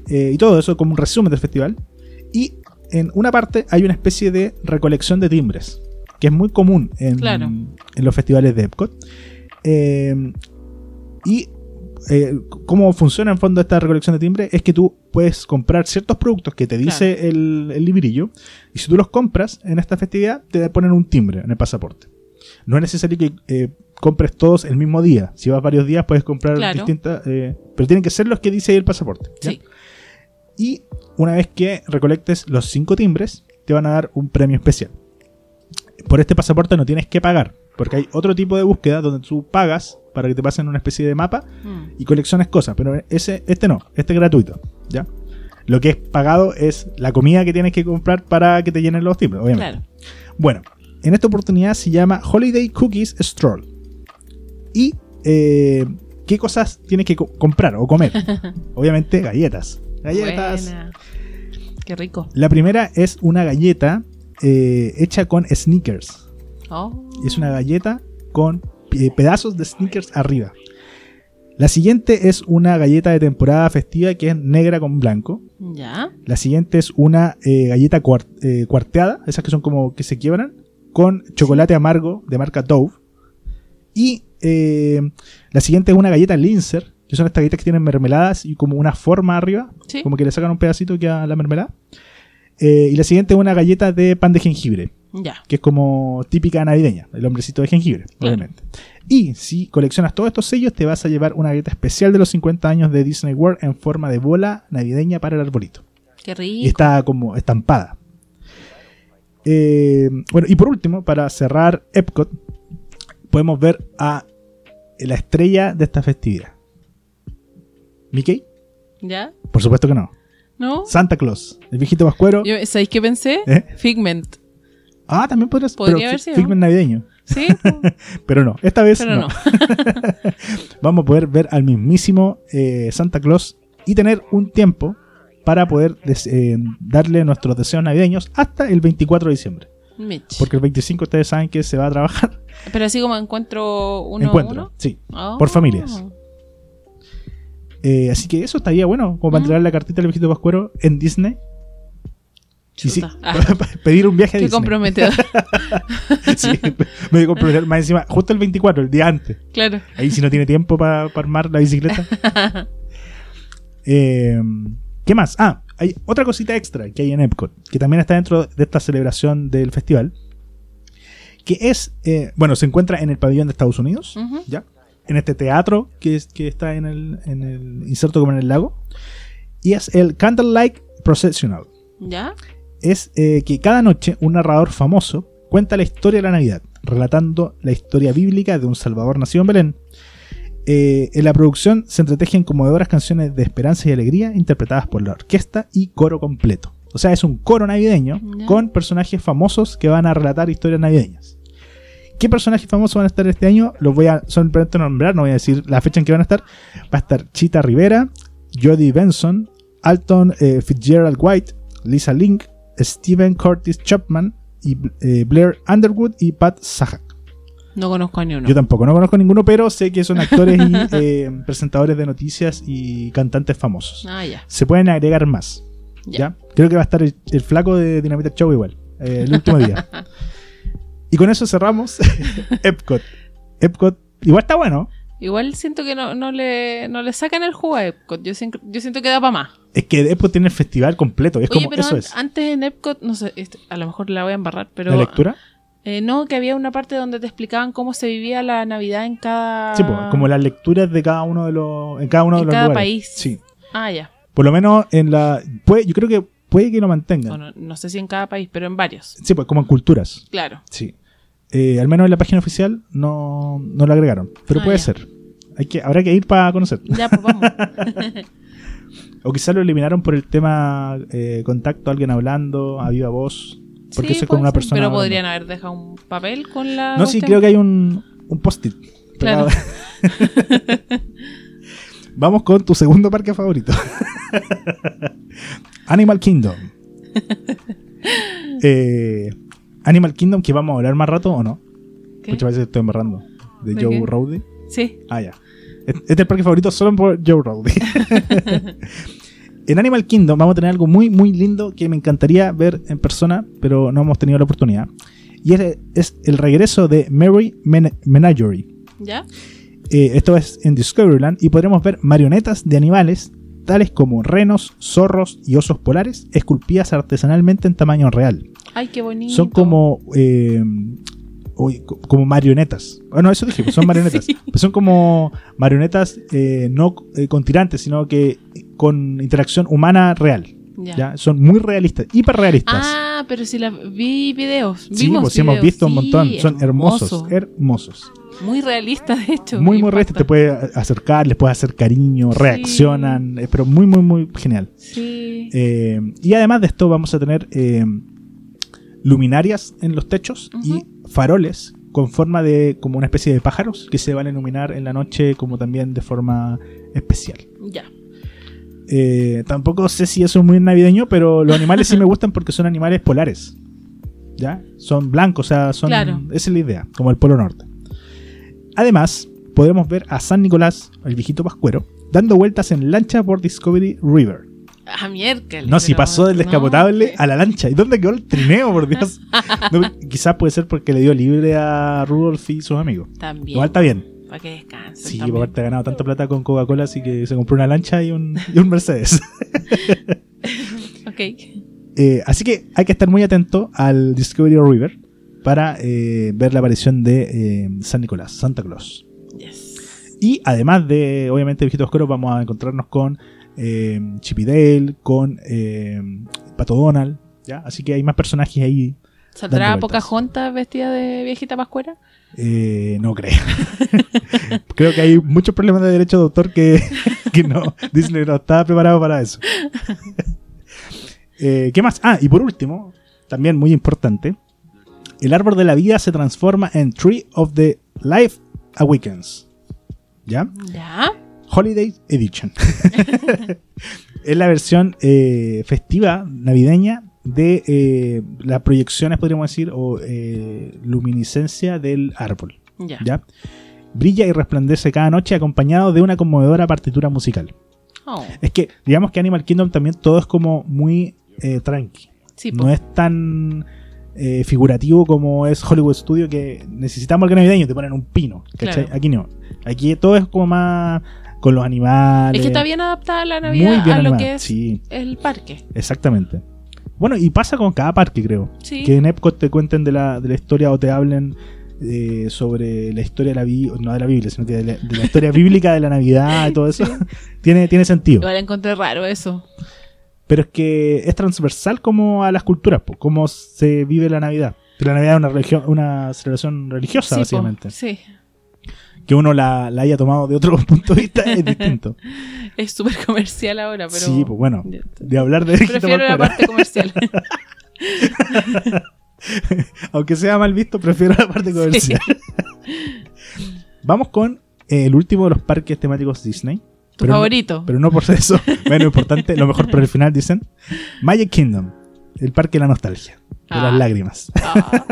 eh, y todo eso como un resumen del festival. Y en una parte hay una especie de recolección de timbres, que es muy común en, Claro. en los festivales de Epcot. Eh, y eh, cómo funciona en fondo esta recolección de timbres es que tú puedes comprar ciertos productos que te dice el, el librillo, y si tú los compras en esta festividad, te ponen un timbre en el pasaporte. No es necesario que eh, compres todos el mismo día. Si vas varios días, puedes comprar Claro. distintas. eh, pero tienen que ser los que dice ahí el pasaporte. Sí. Y una vez que recolectes los cinco timbres, te van a dar un premio especial. Por este pasaporte no tienes que pagar, porque hay otro tipo de búsqueda donde tú pagas para que te pasen una especie de mapa Mm. y colecciones cosas, pero ese, este no, este es gratuito, ¿ya? Lo que es pagado es la comida que tienes que comprar para que te llenen los timbres, obviamente. Claro. Bueno, en esta oportunidad se llama Holiday Cookies Stroll. ¿Y eh, qué cosas tienes que co- comprar o comer? Obviamente galletas. Galletas. Buena. Qué rico. La primera es una galleta eh, hecha con sneakers. Oh. Es una galleta con pedazos de sneakers arriba. La siguiente es una galleta de temporada festiva que es negra con blanco. Ya. La siguiente es una eh, galleta cuar- eh, cuarteada, esas que son como que se quiebran, con chocolate amargo de marca Dove. Y eh, la siguiente es una galleta Linzer, que son estas galletas que tienen mermeladas y como una forma arriba, Sí. como que le sacan un pedacito que a la mermelada. Eh, y la siguiente es una galleta de pan de jengibre, Ya. que es como típica navideña, el hombrecito de jengibre, Claro. obviamente. Y si coleccionas todos estos sellos, te vas a llevar una galleta especial de los 50 años de Disney World en forma de bola navideña para el arbolito. Qué Y rico. está como estampada. Eh, bueno, y por último, para cerrar Epcot, podemos ver a la estrella de esta festividad. ¿Mickey? ¿Ya? Por supuesto que no. ¿No? Santa Claus, el viejito vascuero. ¿Sabéis qué pensé? ¿Eh? Figment. Ah, también podría ser. Podría pero haber sido. Figment navideño. Sí, Pero no, esta vez pero no. no. Vamos a poder ver al mismísimo eh, Santa Claus y tener un tiempo para poder des- eh, darle nuestros deseos navideños hasta el 24 de diciembre. Mitch. Porque el 25 ustedes saben que se va a trabajar. Pero así como encuentro uno Encuentro, a uno. sí. Oh. Por familias. Eh, así que eso estaría bueno, como para Mm. entregar la cartita del viejito Pascuero en Disney. Y sí, pedir un viaje a Qué Disney. comprometedor. Sí, me voy a comprometer más encima, justo el 24, el día antes. claro. Ahí si no tiene tiempo para armar la bicicleta. Eh, ¿Qué más? Ah, hay otra cosita extra que hay en Epcot, que también está dentro de esta celebración del festival, que es, eh, bueno, se encuentra en el pabellón de Estados Unidos. ¿ya? En este teatro que, es, que está en el, en el inserto como en el lago, y es el Candlelight Processional. ¿Ya? Es eh, que cada noche un narrador famoso cuenta la historia de la Navidad, relatando la historia bíblica de un Salvador nacido en Belén. Eh, en la producción se entretejen conmovedoras canciones de esperanza y alegría interpretadas por la orquesta y coro completo. O sea, es un coro navideño con personajes famosos que van a relatar historias navideñas. ¿Qué personajes famosos van a estar este año? Los voy a solamente nombrar, no voy a decir la fecha en que van a estar. Va a estar Chita Rivera, Jodie Benson, Alton eh, Fitzgerald White, Lisa Link, Steven Curtis Chapman, y eh, Blair Underwood y Pat Sajak. No conozco a ni uno. Yo tampoco, no conozco ninguno, pero sé que son actores y eh, presentadores de noticias y cantantes famosos. Ah, ya. Se pueden agregar más. Ya. ¿ya? Creo que va a estar el, el flaco de Dynamite Show igual, eh, el último día. y con eso cerramos Epcot. Epcot igual está bueno. Igual siento que no, no, le, no le sacan el jugo a Epcot. Yo siento que da para más. Es que Epcot tiene el festival completo. Es Oye, como pero eso an- es. antes en Epcot, no sé, este, a lo mejor la voy a embarrar, pero. la lectura. eh, no, que había una parte donde te explicaban cómo se vivía la Navidad en cada. Sí, pues, como las lecturas de cada uno de los. En cada uno En de los cada lugares. país. Sí. Ah, ya. Por lo menos en la. Puede, yo creo que puede que lo mantengan. Bueno, no sé si en cada país, pero en varios. Sí, pues como en culturas. Claro. Sí. Eh, al menos en la página oficial no, no lo agregaron. Pero Ah, puede ya. ser. Hay que, habrá que ir para conocer. Ya, pues vamos. O quizás lo eliminaron por el tema eh, contacto, alguien hablando, a viva voz. Porque Sí, eso es con una persona. Pero hablando. podrían haber dejado un papel con la. No, sí, creo que hay un, un post-it. Claro. Vamos con tu segundo parque favorito. Animal Kingdom. Eh, Animal Kingdom, que vamos a hablar más rato o no. ¿Qué? Muchas veces estoy embarrando. De, ¿De Joe? Rowdy. Sí. Ah, ya. Este es el parque favorito solo por Joe Rowdy. En Animal Kingdom vamos a tener algo muy, muy lindo que me encantaría ver en persona, pero no hemos tenido la oportunidad. Y es, es el regreso de Mary Men- Menagerie. ¿Ya? Eh, esto es en Discoveryland y podremos ver marionetas de animales tales como renos, zorros y osos polares esculpidas artesanalmente en tamaño real. Ay, qué bonito. Son como eh, uy, como marionetas. Bueno, eso dije, pues son marionetas. Sí. Pues son como marionetas eh, no eh, con tirantes, sino que con interacción humana real. Ya. ¿ya? Son muy realistas, hiperrealistas. Ah, pero si la vi videos. sí, pues sí hemos videos. visto un Sí, montón. Son hermosos, hermoso. hermosos. Muy realista, de hecho. muy, muy realistas. Te puedes acercar, les puedes hacer cariño, reaccionan, eh, pero muy, muy, muy genial. Sí. Eh, y además de esto vamos a tener luminarias en los techos y faroles con forma de como una especie de pájaros que se van a iluminar en la noche como también de forma especial. Ya. Eh, tampoco sé si eso es muy navideño, pero los animales sí me gustan porque son animales polares. ¿Ya? Son blancos, o sea, son, Claro. esa es la idea, como el Polo Norte. Además, podremos ver a San Nicolás, el viejito pascuero, dando vueltas en lancha por Discovery River. Ah, miércoles. No, si pasó del descapotable a la lancha. ¿Y dónde quedó el trineo, por Dios? No, quizás puede ser porque le dio libre a Rudolf y sus amigos. También. Igual está bien. Para que descansen. Sí, por haberte ganado tanta plata con Coca-Cola, así que se compró una lancha y un, y un Mercedes. Ok. Eh, así que hay que estar muy atento al Discovery River para eh, ver la aparición de eh, San Nicolás, Santa Claus. Yes. Y además de, obviamente, Viejitos Oscuros, vamos a encontrarnos con eh, Chip y Dale, con eh, Pato Donald, ¿ya? Así que hay más personajes ahí. ¿Saldrá. Pocahontas vestida de viejita pascuera? Eh, no creo. creo que hay muchos problemas de derecho de autor que, que no, Disney no estaba preparado para eso. Eh, ¿Qué más? Ah, y por último, también muy importante, el árbol de la vida se transforma en Tree of the Life Awakens. ¿Ya? Ya. Holiday Edition. es la versión eh, festiva navideña de eh, las proyecciones, podríamos decir, o eh, luminiscencia del árbol. Ya. ¿ya? Brilla y resplandece cada noche acompañado de una conmovedora partitura musical. Oh, Es que, digamos que Animal Kingdom también todo es como muy tranqui. sí. No es tan eh, figurativo como es Hollywood Studio que necesitamos algo navideño, te ponen un pino. ¿cachai? Claro. Aquí no. Aquí todo es como más con los animales. Es que está bien adaptada la Navidad a lo que es sí. el parque. Exactamente. Bueno, y pasa con cada parque, creo. Sí. Que en Epcot te cuenten de la, de la historia o te hablen eh, sobre la historia de la Biblia, no de la Biblia, sino que de la, de la historia bíblica de la Navidad y todo eso. tiene, tiene sentido. Igual encontré raro eso. Pero es que es transversal como a las culturas, cómo se vive la Navidad. La Navidad es una, religión, una celebración religiosa, Sí, po. básicamente. Sí. Que uno la, la haya tomado de otro punto de vista es distinto. Es súper comercial ahora, pero. Sí, pues bueno, de hablar de Prefiero la parte comercial. Aunque sea mal visto, prefiero la parte comercial. Vamos con eh, el último de los parques temáticos Disney. Tu Pero no- favorito. pero no por eso, menos importante, lo mejor por el final dicen. Magic Kingdom, el parque de la nostalgia, de Ah. las lágrimas. Ah,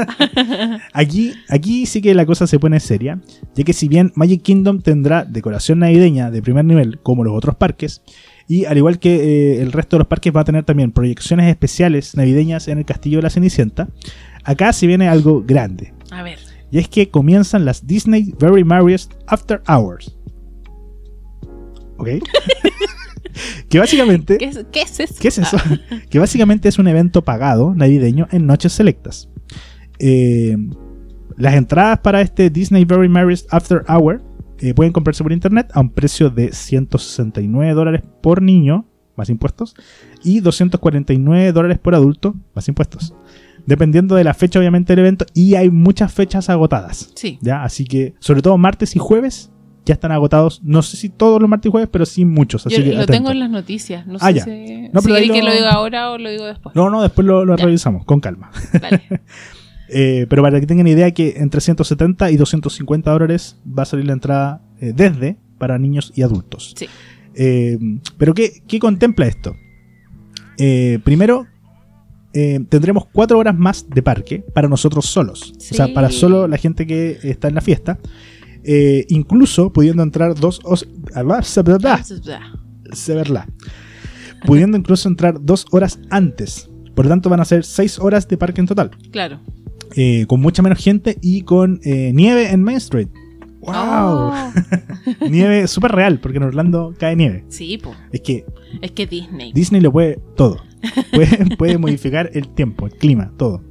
Aquí, aquí sí que la cosa se pone seria, ya que si bien Magic Kingdom tendrá decoración navideña de primer nivel, como los otros parques, y al igual que eh, el resto de los parques va a tener también proyecciones especiales navideñas en el Castillo de la Cenicienta, acá sí viene algo grande. a ver. Y es que comienzan las Disney Very Merriest After Hours. ¿Ok? que básicamente... ¿Qué es, qué es eso? ¿Qué es eso? Ah, que básicamente es un evento pagado navideño en noches selectas. Eh, las entradas para este Disney Very Merriest After Hour eh, pueden comprarse por internet a un precio de 169 dólares por niño, más impuestos, y 249 dólares por adulto, más impuestos. Dependiendo de la fecha, obviamente, del evento, y hay muchas fechas agotadas. sí. ¿ya? Así que, sobre todo martes y jueves, ya están agotados. No sé si todos los martes y jueves, pero sí muchos. Así Yo que lo atento. tengo en las noticias. No Ah, sé ya. si, No, pero queréis que lo- lo diga ahora o lo digo después. No, no, después lo, lo revisamos, con calma. Dale. Eh, pero para que tengan idea que entre 170 y 250 dólares va a salir la entrada eh, desde para niños y adultos. Sí. Eh, pero ¿qué, qué contempla esto? Eh, primero, eh, tendremos cuatro horas más de parque para nosotros solos. O sea, para solo la gente que está en la fiesta. Eh, incluso pudiendo entrar dos... os-. Pudiendo incluso entrar dos horas antes. Por lo tanto, van a ser seis horas de parque en total. Claro. Eh, con mucha menos gente y con eh, nieve en Main Street. ¡Wow! Oh, nieve súper real, porque en Orlando cae nieve. sí, po. Es que Es que Disney. Disney lo puede todo. Puede, puede modificar el tiempo, el clima, todo.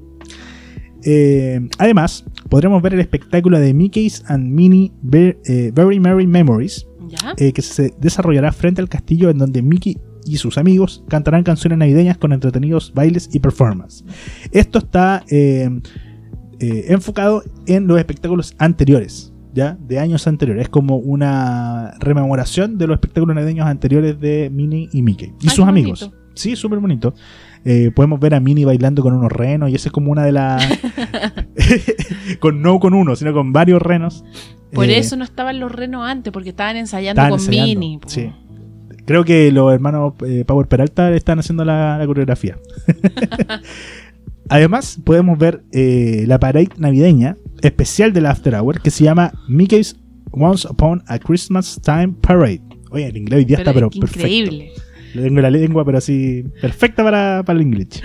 Eh, además, podremos ver el espectáculo de Mickey's and Minnie Ver- eh, Very Merry Memories, ¿Ya? eh, que se desarrollará frente al castillo en donde Mickey y sus amigos cantarán canciones navideñas con entretenidos bailes y performance. Esto está enfocado en los espectáculos anteriores, ¿ya? De años anteriores. Es como una rememoración de los espectáculos navideños anteriores de Minnie y Mickey. Y Ay, sus amigos. bonito. Sí, súper bonito. Eh, podemos ver a Minnie bailando con unos renos y esa es como una de las... con no con uno, sino con varios renos. Por Eh, eso no estaban los renos antes, porque estaban ensayando Estaban con ensayando, Mini. po. sí. Creo que los hermanos eh, Power Peralta están haciendo la, la coreografía. Además, podemos ver eh, la parade navideña especial del After Hour que se llama Mickey's Once Upon a Christmas Time Parade. Oye, el inglés hoy día Pero está pero perfecto. increíble. Tengo la lengua, pero así perfecta para, para el inglés.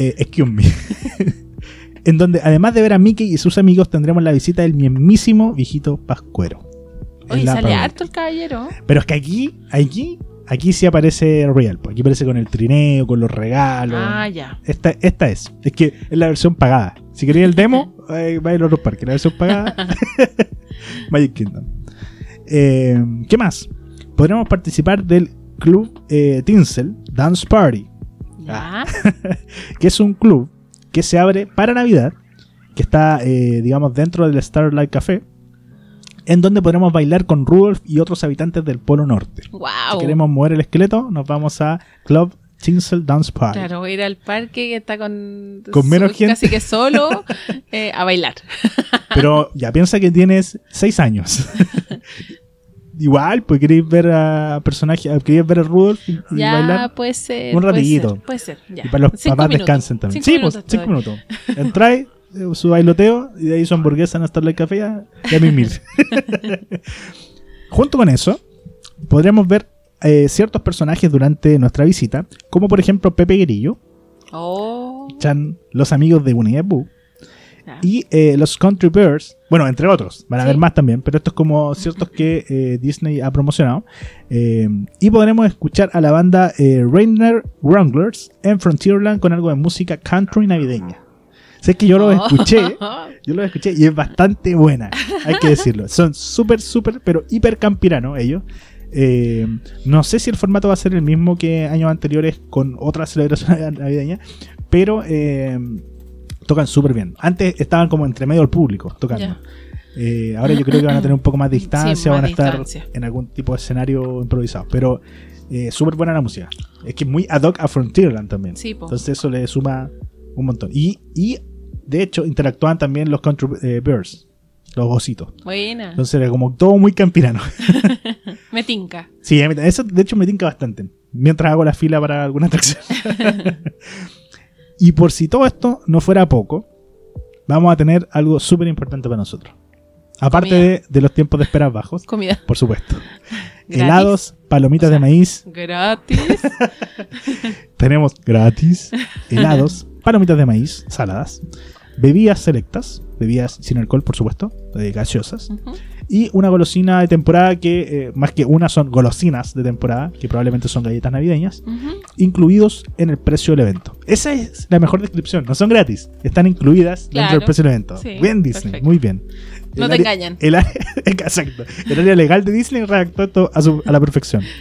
Eh, excuse me. en donde, además de ver a Mickey y sus amigos, tendremos la visita del mismísimo viejito Pascuero. Oye, sale harto el caballero. Pero es que aquí, aquí, aquí sí aparece Real. pues. Aquí aparece con el trineo, con los regalos. Ah, ya. Esta, esta es. Es que es la versión pagada. Si quería el demo, eh, va a ir a otros parques. La versión pagada, Magic Kingdom. Eh, ¿Qué más? Podremos participar del club eh, Tinsel Dance Party, Ya. que es un club que se abre para Navidad, que está, eh, digamos, dentro del Starlight Café, en donde podremos bailar con Rudolph y otros habitantes del Polo Norte. Wow. Si queremos mover el esqueleto, nos vamos a Club Tinsel Dance Party. Claro, voy a ir al parque que está con, Con menos gente. casi que solo eh, a bailar. Pero ya piensa que tienes 6 años. Igual, pues queréis ver a personajes, queréis ver a Rudolf y, y Ya, bailar. puede ser. Un puede ser, Puede ser, ya. Y para los Cinco papás minutos. descansen también. Cinco sí, pues, cinco minutos. Entráis, eh, su bailoteo, y de ahí su hamburguesa en Starlight Café ya, ya mil. Junto con eso, podríamos ver eh, ciertos personajes durante nuestra visita, como por ejemplo Pepe Grillo, Oh. Chan, los amigos de Winnie the. Y eh, los Country Bears, bueno, entre otros, van a Sí. haber más también, pero estos como ciertos que eh, Disney ha promocionado. Eh, y podremos escuchar a la banda Rainer Wranglers en Frontierland con algo de música country navideña. Sé que yo lo Oh. escuché, yo lo escuché y es bastante buena, hay que decirlo. Son súper, súper, pero hiper campiranos ellos. Eh, no sé si el formato va a ser el mismo que años anteriores con otras celebraciones navideñas, pero eh, tocan súper bien. Antes estaban como entre medio del público tocando. Eh, ahora yo creo que van a tener un poco más de distancia, Sí, van a estar distancia. en algún tipo de escenario improvisado. Pero eh, súper buena la música. Es que es muy ad hoc a Frontierland también. Sí. Entonces eso le suma un montón. Y, y de hecho interactúan también los Country eh, Bears, los ositos. Buena. Entonces era como todo muy campirano. Me tinca. Sí, eso de hecho me tinca bastante. Mientras hago la fila para alguna atracción. y por si todo esto no fuera poco, vamos a tener algo súper importante para nosotros. Aparte de, de los tiempos de espera bajos, Comida. por supuesto. Gratis. Helados, palomitas O sea, de maíz, Gratis. tenemos gratis. Helados, palomitas de maíz, saladas, bebidas selectas, bebidas sin alcohol, por supuesto, eh, gaseosas. Ujú. Y una golosina de temporada que, eh, más que una, son golosinas de temporada, que probablemente son galletas navideñas, incluidos en el precio del evento. Esa es la mejor descripción, no son gratis, están incluidas dentro del precio del evento. Sí, bien Disney, perfecto. muy bien. No te área- engañan. El área, exacto. El área legal de Disney redactó esto a, su- a la perfección.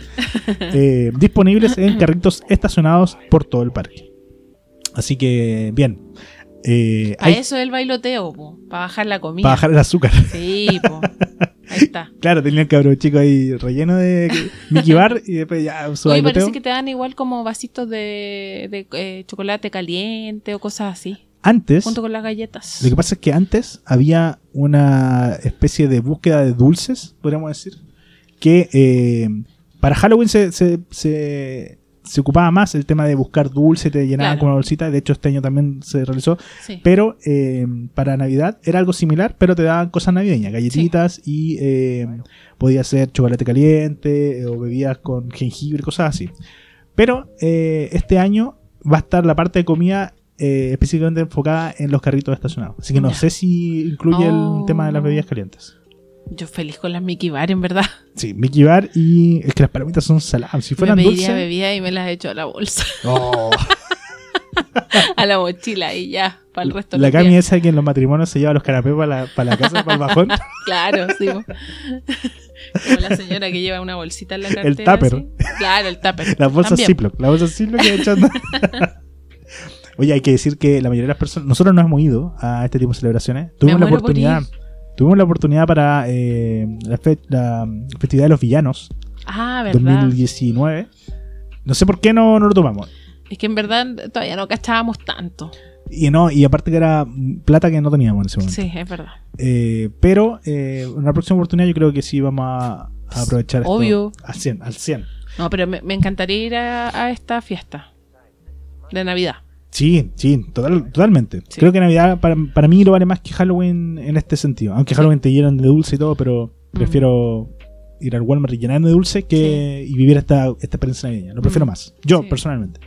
Eh, disponibles en carritos estacionados por todo el parque. Así que, bien. Eh, Para hay- eso es el bailoteo, para bajar la comida. para bajar el azúcar. Sí, po. Ahí está. Claro, tenía el cabrón chico ahí relleno de Mickey Bar y después ya su Oye, bailoteo. parece que te dan igual como vasitos de, de, eh, chocolate caliente o cosas así, Antes, junto con las galletas. lo que pasa es que antes había una especie de búsqueda de dulces, podríamos decir, que eh, para Halloween se, se, se, se ocupaba más el tema de buscar dulce, te llenaban Claro. con una bolsita, de hecho este año también se realizó, Sí. pero eh, para Navidad era algo similar, pero te daban cosas navideñas, galletitas y eh, podía ser chocolate caliente eh, o bebidas con jengibre, cosas así. Pero eh, este año va a estar la parte de comida eh, específicamente enfocada en los carritos estacionados. Así que no Ya. sé si incluye Oh. el tema de las bebidas calientes. Yo feliz con las Mickey Bar, en verdad. Sí, Mickey Bar y es que las palomitas son saladas. Si Me fueran pediría dulces. bebida y me las he hecho a la bolsa, Oh. a la mochila y ya, para el resto la Cami esa que en los matrimonios se lleva los canapés para la, para la casa, para el bajón. Claro, sí. Como la señora que lleva una bolsita en la cartera. El tupper. así. Claro, el tupper. Las bolsas También. Ziploc. Las bolsas Ziploc que echando. Oye, hay que decir que la mayoría de las personas. Nosotros no hemos ido a este tipo de celebraciones. Tuvimos la por oportunidad. Tuvimos la oportunidad para eh, la, fe- la festividad de los villanos Ah, verdad. 2019. No sé por qué no, no lo tomamos. Es que en verdad todavía no cachábamos tanto. Y no, y aparte que era plata que no teníamos en ese momento. Sí, es verdad. Eh, pero eh, en una próxima oportunidad yo creo que sí vamos a, a aprovechar esto Obvio. al 100, al 100. No, pero me, me encantaría ir a, a esta fiesta de Navidad. Sí, sí, total, totalmente. Sí. Creo que Navidad para, para mí lo vale más que Halloween en este sentido. Aunque Halloween te llenan de dulce y todo, pero Mm. prefiero ir al Walmart y llenarme de dulce que y vivir esta, esta experiencia navideña. Lo prefiero Mm. más. Yo, Sí. personalmente.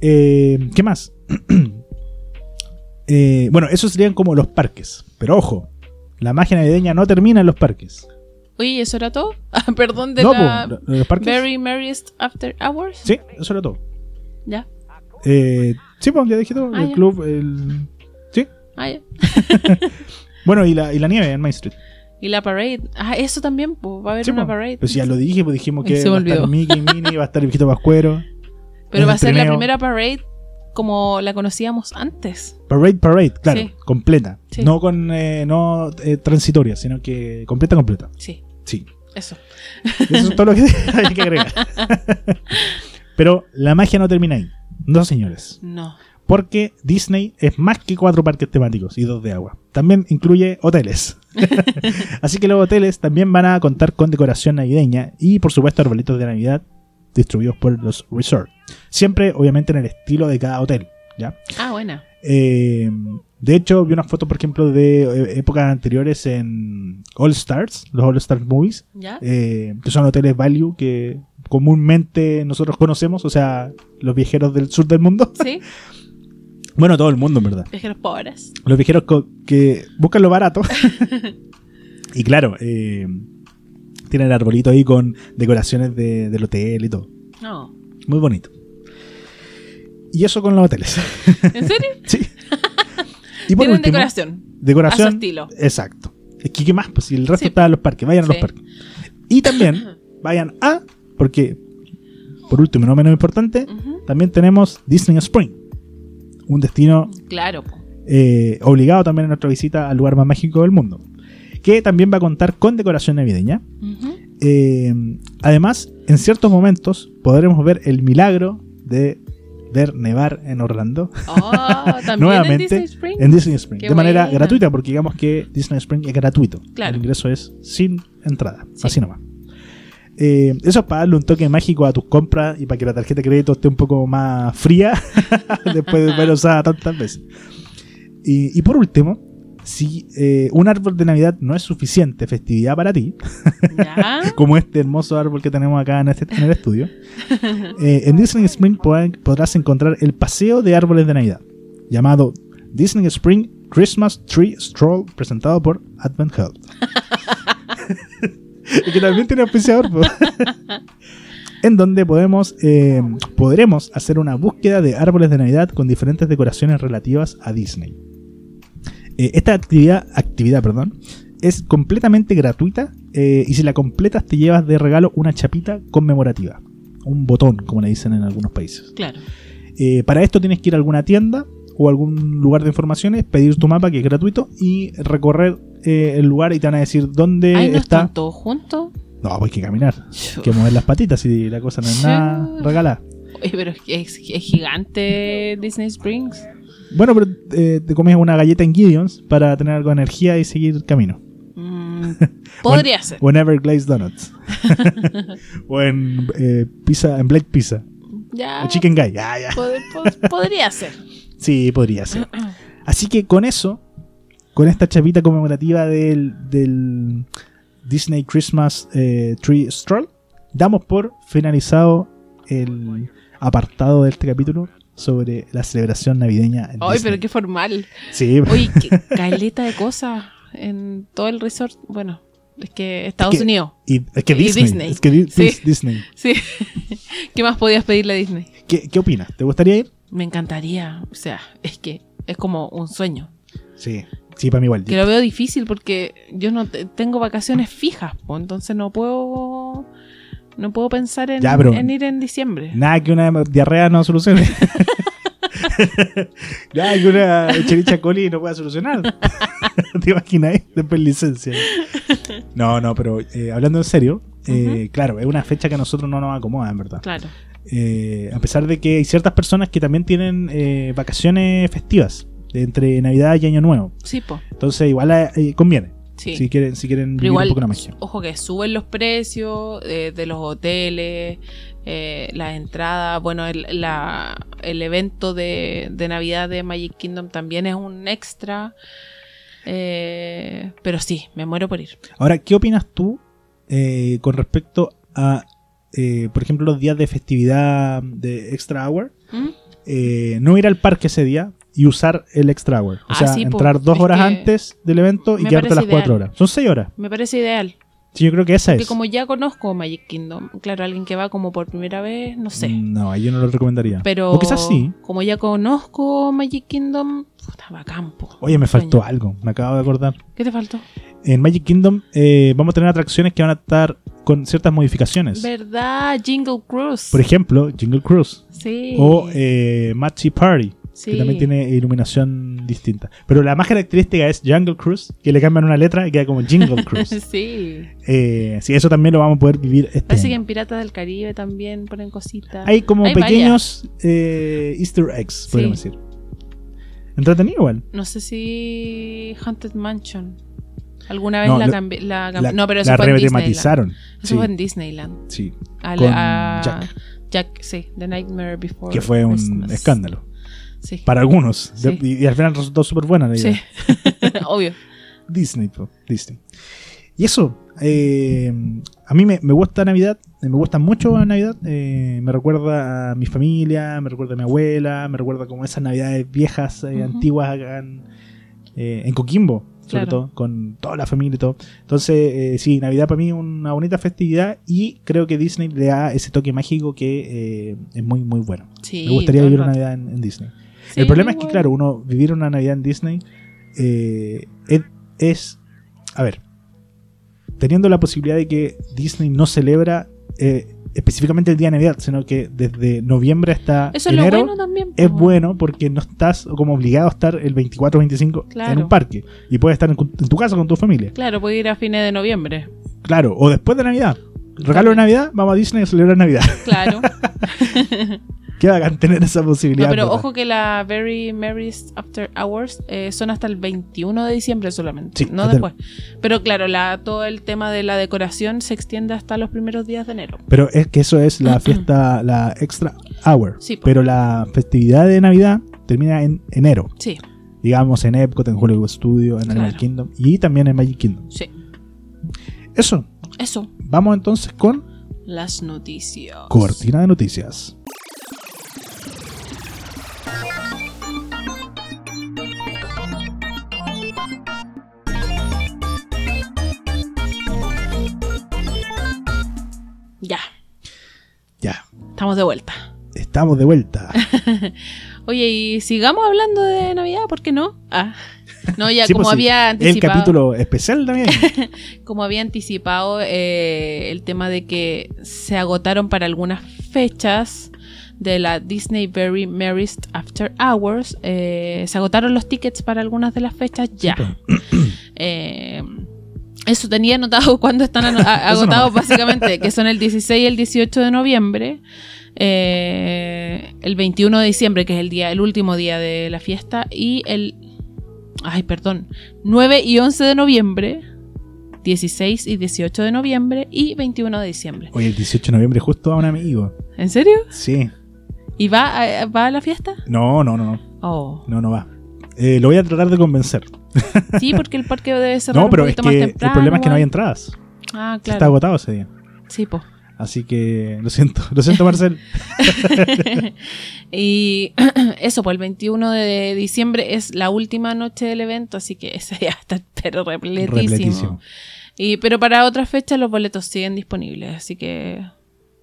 Eh, ¿Qué más? Eh, bueno, esos serían como los parques. Pero ojo, la magia navideña no termina en los parques. Oye, ¿eso era todo? Ah, perdón, de no, la po, los parques. Very Merriest After Hours. Sí, eso era todo. Ya. Eh, sí, pues ya dije todo. Ah, el ya. club, el. Sí. Ah, ya. Bueno, y la, y la nieve en Main Street. Y la parade. Ah, eso también, pues, va a haber Sí, una po. parade. Pues ya lo dije, pues dijimos que va a estar. Mickey, Minnie, va a estar el viejito Pascuero. Pero va a ser la primera parade como la conocíamos antes. Parade, parade, claro, Sí. completa. Sí. No con eh, no eh, transitoria, sino que completa, completa. Sí, Sí. eso. Eso es todo lo que hay que agregar. Pero la magia no termina ahí. No, señores. No. Porque Disney es más que cuatro parques temáticos y dos de agua. También incluye hoteles. Así que los hoteles también van a contar con decoración navideña y por supuesto arbolitos de Navidad distribuidos por los resorts. Siempre, obviamente, en el estilo de cada hotel. ¿ya? Ah, buena. Eh, de hecho, vi unas fotos, por ejemplo, de eh, épocas anteriores en All Stars, los All Stars Movies, ¿Ya? eh, que son hoteles value que comúnmente nosotros conocemos, o sea, los viajeros del sur del mundo. ¿Sí? Bueno, todo el mundo, en verdad. Viajeros pobres. Los viajeros que buscan lo barato. y claro, eh, tienen el arbolito ahí con decoraciones de- del hotel y todo. No. Muy bonito. Y eso con los hoteles. ¿En serio? sí. Y por Tienen último, decoración. decoración. A su estilo. Exacto. Es que, ¿qué más? Pues si el resto Sí. está en los parques, vayan a los parques. Y también vayan a, porque, por último, no menos importante, también tenemos Disney Spring. Un destino Claro. eh, obligado también en nuestra visita al lugar más mágico del mundo. Que también va a contar con decoración navideña. Eh, además, en ciertos momentos podremos ver el milagro de ver nevar en Orlando. Oh, también Nuevamente en Disney Spring. en Disney Spring. De manera gratuita, porque digamos que Disney Spring es gratuito. Claro. El ingreso es sin entrada. Sí. Así nomás. Eh, eso es para darle un toque mágico a tus compras y para que la tarjeta de crédito esté un poco más fría después de haber usada tantas veces. Y, y por último, si eh, un árbol de Navidad no es suficiente festividad para ti, como este hermoso árbol que tenemos acá en, este- en el estudio, eh, en Disney Spring podrás encontrar el paseo de árboles de Navidad, llamado Disney Spring Christmas Tree Stroll, presentado por Advent Health. y que también tiene auspiciador, en donde podemos eh, podremos hacer una búsqueda de árboles de Navidad con diferentes decoraciones relativas a Disney. Eh, esta actividad, actividad perdón, es completamente gratuita eh, y si la completas te llevas de regalo una chapita conmemorativa. Un botón, como le dicen en algunos países. Claro. Para esto tienes que ir a alguna tienda o algún lugar de informaciones, pedir tu mapa que es gratuito y recorrer eh, el lugar y te van a decir dónde Ay, ¿no está. están todos juntos? No, pues hay que caminar, hay que mover las patitas y la cosa no es nada regalada. Oye, pero es, es- gigante Disney Springs. Bueno, pero eh, te comes una galleta en Gideons para tener algo de energía y seguir camino. Mm, podría ser. O en Everglazed Donuts. o en eh, pizza, en Black Pizza. Ya. O Chicken Guy. Ya, ya. pod- pod- podría ser. Sí, podría ser. Así que con eso, con esta chapita conmemorativa del, del Disney Christmas eh, Tree Stroll, damos por finalizado el apartado de este capítulo sobre la celebración navideña. en Ay, Disney. pero qué formal. Sí, Oye, qué caleta de cosas en todo el resort. Bueno, es que Estados Es que- Unidos. y es que y Disney. Es que Di- Sí. Dis- Disney. Sí. ¿Qué más podías pedirle a Disney? ¿Qué, ¿Qué opinas? ¿Te gustaría ir? Me encantaría. O sea, es que es como un sueño. Sí, sí, para mí igual. Que lo veo difícil porque yo no te- tengo vacaciones fijas, po, entonces no puedo no puedo pensar en, Ya, pero- en ir en diciembre. Nada que una diarrea no solucione. Nada que una chericha coli no pueda solucionar. ¿Te imaginas? Después licencia. No, no, pero eh, hablando en serio, eh, claro, es una fecha que a nosotros no nos acomoda, en verdad. Claro. Eh, a pesar de que hay ciertas personas que también tienen eh, vacaciones festivas entre Navidad y Año Nuevo. Sí, po. Entonces, igual eh, conviene. Sí. Si quieren, si quieren vivir igual, un poco la magia. ojo que suben los precios eh, de los hoteles, eh, las entradas. Bueno, el, la- el evento de, de Navidad de Magic Kingdom también es un extra. Eh, pero sí, me muero por ir. Ahora, ¿qué opinas tú eh, con respecto a, eh, por ejemplo, los días de festividad de Extra Hour? ¿Mm? Eh, no ir al parque ese día y usar el Extra Hour. O Ah, sea, sí, po. entrar dos Es horas antes del evento y quedarte las cuatro horas. Son seis horas. Me parece ideal. Sí, yo creo que esa Porque es. como ya conozco Magic Kingdom, claro, alguien que va como por primera vez, no sé. Mm, No, ahí yo no lo recomendaría. Pero O quizás sí. como ya conozco Magic Kingdom, puta, va a campo. Oye, me faltó algo. Me acabo de acordar. ¿Qué te faltó? En Magic Kingdom eh, vamos a tener atracciones que van a estar con ciertas modificaciones. ¿Verdad? Jingle Cruise. Por ejemplo, Jingle Cruise. sí. O eh, Matchy Party. Sí. que también tiene iluminación distinta. Pero la más característica es Jungle Cruise, que le cambian una letra y queda como Jingle Cruise. sí. Eh, sí, eso también lo vamos a poder vivir este Parece que en Piratas del Caribe también ponen cositas. Hay como Hay pequeños eh, easter eggs, podríamos decir. Entretenido igual. No sé si Haunted Mansion. Alguna vez No, la cambié. La, La, no, pero eso la fue en Disneyland. Eso Sí, fue en Disneyland. sí. Al- Con a- Jack. Jack, sí. The Nightmare Before Que fue un Christmas. escándalo. Sí. Para algunos. Sí. De- y, y al final resultó súper buena la idea. Sí. Obvio. Disney, po, Disney. Y eso, eh, a mí me, me gusta Navidad, eh, me gusta mucho Navidad, eh, me recuerda a mi familia, me recuerda a mi abuela, me recuerda como esas Navidades viejas, eh, antiguas acá en, eh, en Coquimbo, sobre Claro. todo, con toda la familia y todo. Entonces, sí, Navidad para mí es una bonita festividad y creo que Disney le da ese toque mágico que es muy, muy bueno. Sí, me gustaría vivir una. Navidad en, en Disney. Sí, el problema es que, claro, uno vivir una Navidad en Disney eh, es, es- A ver. Teniendo la posibilidad de que Disney no celebra eh, específicamente el día de Navidad, sino que desde noviembre hasta Eso es lo enero bueno también. es bueno porque no estás como obligado a estar el 24 o 25 en un parque y puedes estar en, en tu casa con tu familia. Claro, puede ir a fines de noviembre. Claro, o después de Navidad. Regalo de Navidad, vamos a Disney a celebrar Navidad. Claro. Qué bacán tener esa No, posibilidad. pero ¿verdad? ojo que la Very Merry's After Hours eh, son hasta el 21 de diciembre solamente, Sí, no el- después. Pero claro, la, todo el tema de la decoración se extiende hasta los primeros días de enero. Pero es que eso es la fiesta, la extra hour. Sí, pero la festividad de Navidad termina en enero. Sí, Digamos en Epcot, en Hollywood Studio, en Animal Claro. Kingdom y también en Magic Kingdom. sí. Eso. Eso, Vamos entonces con las noticias. Cortina de Noticias. Estamos de vuelta. estamos de vuelta. Oye, y sigamos hablando de Navidad, ¿por qué no? Ah, no, ya Sí, como pues había El anticipado. capítulo especial también. como había anticipado eh, el tema de que se agotaron para algunas fechas de la Disney Very Merry's After Hours, eh, se agotaron los tickets para algunas de las fechas ya. Eh, eso tenía anotado cuando están agotados básicamente, que son el 16 y el 18 de noviembre. eh, el 21 de diciembre, que es el día, el último día de la fiesta, y el ay, perdón, 9 y 11 de noviembre, 16 y 18 de noviembre y 21 de diciembre. Hoy el 18 de noviembre justo a un amigo. ¿En serio? Sí. ¿Y va a, va a la fiesta? No, no, no, no. Oh. No, no va. Eh, lo voy a tratar de convencer. Sí, porque el parque debe cerrar No, un pero es poquito más que el temprano. problema es que no hay entradas. Ah, Está claro. agotado ese día. Sí, po. Así que lo siento, lo siento Marcel. y eso, pues el 21 de diciembre es la última noche del evento, así que ese día está pero repletísimo. Repletísimo. Y, pero para otras fechas los boletos siguen disponibles, así que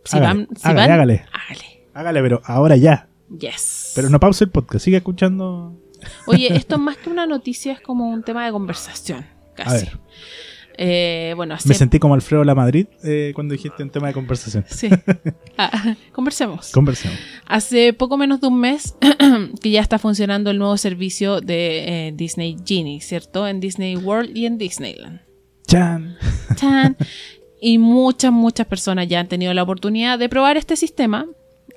si Hágale, van, si hágale, van, hágale. hágale. Hágale, pero ahora ya. Yes. Pero no pause el podcast, sigue escuchando. Oye, esto más que una noticia es como un tema de conversación, casi. A ver, Eh, bueno, me sentí como Alfredo La Madrid eh, cuando dijiste un tema de conversación. Sí. Ah, conversemos. Conversemos. Hace poco menos de un mes que ya está funcionando el nuevo servicio de eh, Disney Genie, ¿cierto? En Disney World y en Disneyland. Chan. ¡Chan! Y muchas, muchas personas ya han tenido la oportunidad de probar este sistema,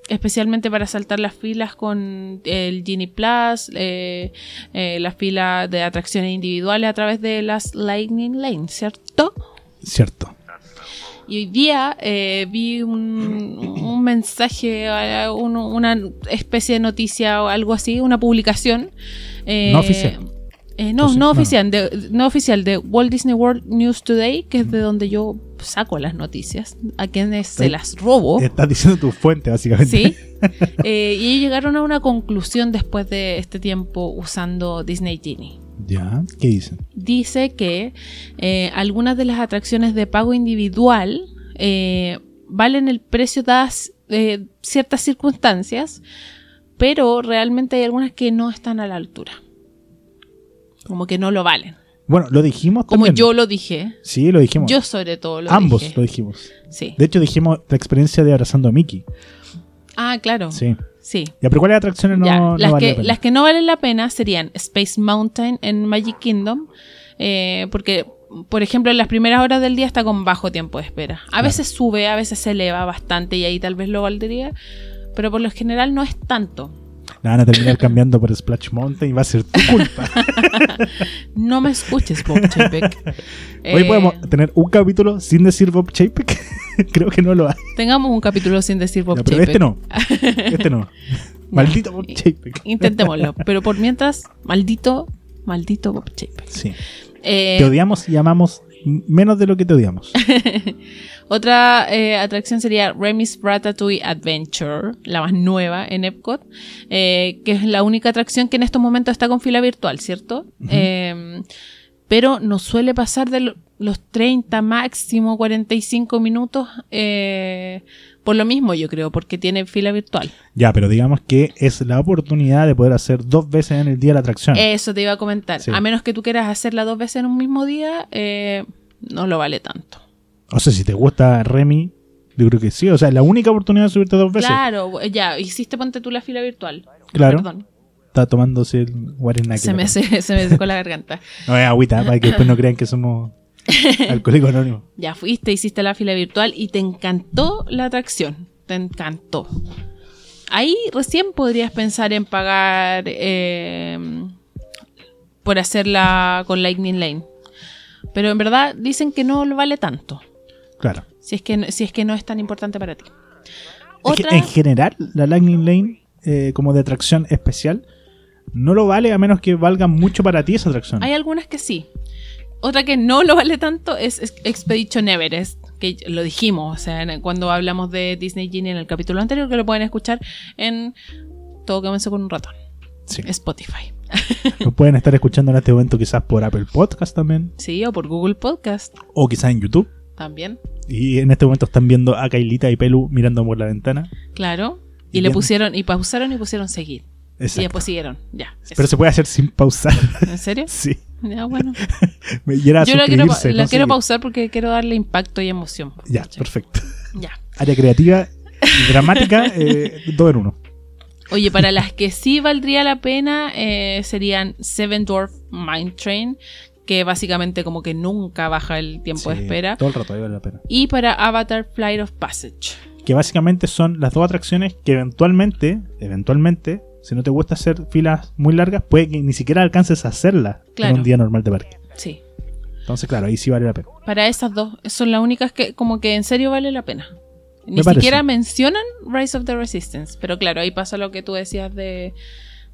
especialmente para saltar las filas con el Genie Plus, eh, eh, las filas de atracciones individuales a través de las Lightning Lane, ¿cierto? Cierto. Y hoy día eh, vi un, un mensaje, eh, un- una especie de noticia o algo así, una publicación. eh, No oficial. Eh, no, Entonces, no oficial, de, no oficial, de Walt Disney World News Today, que es de donde yo saco las noticias, a quienes se las robo. Estás diciendo tu fuente, básicamente. Sí. Eh, y llegaron a una conclusión después de este tiempo usando Disney Genie. Ya, ¿qué dicen? dice que eh, algunas de las atracciones de pago individual valen el precio dadas ciertas circunstancias, pero realmente hay algunas que no están a la altura. Como que no lo valen. Bueno, lo dijimos Como también. yo lo dije. Sí, lo dijimos. Yo sobre todo lo Ambos dije. lo dijimos. Sí. De hecho, dijimos la experiencia de abrazando a Mickey. Ah, claro. Sí. Sí. Ya, pero ¿cuáles atracciones no, Ya, no las, vale que, la pena? las que no valen la pena serían Space Mountain en Magic Kingdom, eh, porque, por ejemplo, en las primeras horas del día está con bajo tiempo de espera. A Claro. veces sube, a veces se eleva bastante y ahí tal vez lo valdría, pero por lo general no es tanto. La van a terminar cambiando por Splash Mountain y va a ser tu culpa. No me escuches, Bob Chapek. Hoy Eh, podemos tener un capítulo sin decir Bob Chapek. Creo que no lo hay. Tengamos un capítulo sin decir Bob pero Chapek. este no. Este no. Maldito Bob Chapek. Intentémoslo. Pero por mientras, maldito, maldito Bob Chapek. Sí. Eh, Te odiamos y amamos menos de lo que te odiamos. Otra eh, atracción sería Remy's Ratatouille Adventure, la más nueva en Epcot, eh, que es la única atracción que en estos momentos está con fila virtual, ¿cierto? Eh, pero no suele pasar de lo- los 30, máximo 45 minutos, eh, por lo mismo yo creo, porque tiene fila virtual. Ya, pero digamos que es la oportunidad de poder hacer dos veces en el día la atracción. Eso te iba a comentar. Sí. A menos que tú quieras hacerla dos veces en un mismo día, eh, no lo vale tanto. O sea, si te gusta Remy, yo creo que sí. O sea, es la única oportunidad de subirte dos veces. Claro, ya, hiciste ponte tú la fila virtual. Claro. Perdón. Está tomándose el guarenaque. Se me, se, se me secó la garganta. No es agüita, para que después no crean que somos alcohólicos anónimos. Ya fuiste, hiciste la fila virtual y te encantó la atracción. Te encantó. Ahí recién podrías pensar en pagar eh, por hacerla con Lightning Lane. Pero en verdad dicen que no lo vale tanto. Claro. Si es que, si es que no es tan importante para ti. Es que Otra, en general, la Lightning Lane, eh, como de atracción especial, no lo vale a menos que valga mucho para ti esa atracción. hay algunas que sí. Otra que no lo vale tanto es Expedition Everest, que lo dijimos, o sea, cuando hablamos de Disney Genie en el capítulo anterior, que lo pueden escuchar en Todo comenzó con un ratón, Sí. Spotify. Lo pueden estar escuchando en este momento quizás por Apple Podcast también, Sí, o por Google Podcast o quizás en YouTube. también, Y en este momento están viendo a Kailita y Pelu mirando por la ventana. claro. Y Y, le bien. pusieron, y pausaron y pusieron seguir. Y Exacto. después siguieron, ya. eso. Pero se puede hacer sin pausar. ¿En serio? sí. Ya, bueno. Y era Yo la quiero, pa- la no quiero pausar porque quiero darle impacto y emoción. Ya, perfecto. Ya. Área creativa, y dramática, eh, dos en uno. Oye, para las que sí valdría la pena eh, serían Seven Dwarf Mine Train, que básicamente como que nunca baja el tiempo de espera. Todo el rato, ahí vale la pena. Y para Avatar Flight of Passage. Que básicamente son las dos atracciones que eventualmente, eventualmente, si no te gusta hacer filas muy largas, puede que ni siquiera alcances a hacerlas Claro. en un día normal de parque. Sí. Entonces, claro, ahí sí vale la pena. Para esas dos son las únicas que como que en serio vale la pena. Ni Me parece. siquiera mencionan Rise of the Resistance. Pero claro, ahí pasa lo que tú decías de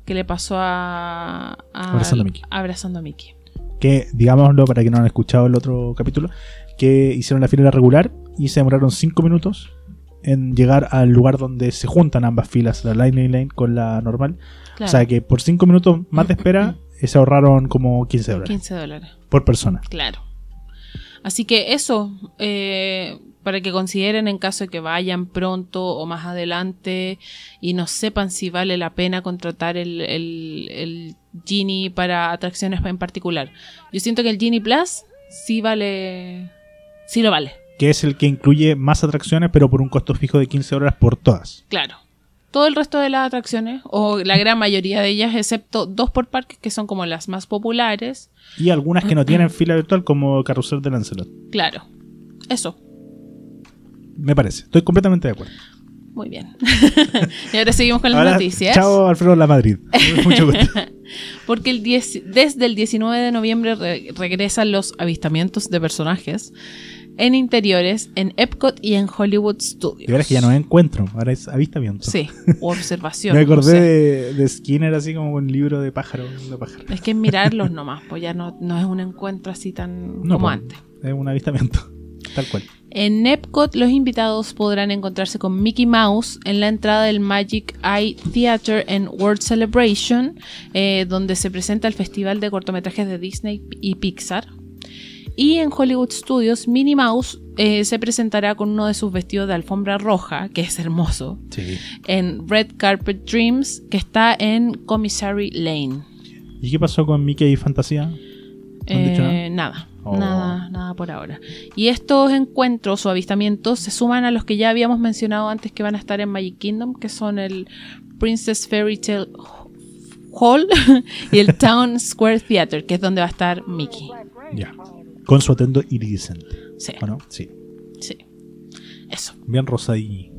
que le pasó a, a- Abrazando a Mickey. Abrazando a Mickey. Que, digámoslo, para que no han escuchado el otro capítulo, que hicieron la fila regular y se demoraron 5 minutos en llegar al lugar donde se juntan ambas filas, la Lightning Lane con la normal. Claro, O sea que por 5 minutos más de espera se ahorraron como 15 dólares 15 dólares. por persona. Claro. Así que eso, eh, para que consideren en caso de que vayan pronto o más adelante y no sepan si vale la pena contratar el, el, el Genie para atracciones en particular. Yo siento que el Genie Plus sí vale, sí lo vale, Que es el que incluye más atracciones, pero por un costo fijo de 15 dólares por todas. claro. Todo el resto de las atracciones, o la gran mayoría de ellas, excepto dos por parque, que son como las más populares, Y algunas que no tienen fila virtual, como Carrusel de Lancelot. claro. Eso, Me parece. Estoy completamente de acuerdo. muy bien. y ahora seguimos con las Ahora, noticias. Chao, Alfredo La Madrid. Mucho gusto. Porque el 10 desde el 19 de noviembre re- regresan los avistamientos de personajes en interiores en Epcot y en Hollywood Studios. De veras que ya no encuentro, ahora es avistamiento. Sí, o observación. Me acordé de, de Skinner así como un libro de pájaro. de pájaro. Es que es mirarlos nomás, pues ya no, no es un encuentro así tan No, como pues, antes. Es un avistamiento. Tal cual. En Epcot los invitados podrán encontrarse con Mickey Mouse en la entrada del Magic Eye Theater en World Celebration, eh, donde se presenta el festival de cortometrajes de Disney y Pixar. Y en Hollywood Studios, Minnie Mouse eh, se presentará con uno de sus vestidos de alfombra roja, que es hermoso, Sí. en Red Carpet Dreams, que está en Commissary Lane. ¿Y qué pasó con Mickey y Fantasía? Eh, nada, Oh. nada, nada por ahora. Y estos encuentros o avistamientos se suman a los que ya habíamos mencionado antes que van a estar en Magic Kingdom, que son el Princess Fairy Tale Hall y el Town Square Theater, que es donde va a estar Mickey. Ya. Con su atendo iridiscente. Sí, ¿O no? Sí. sí. Eso. Bien rosadí.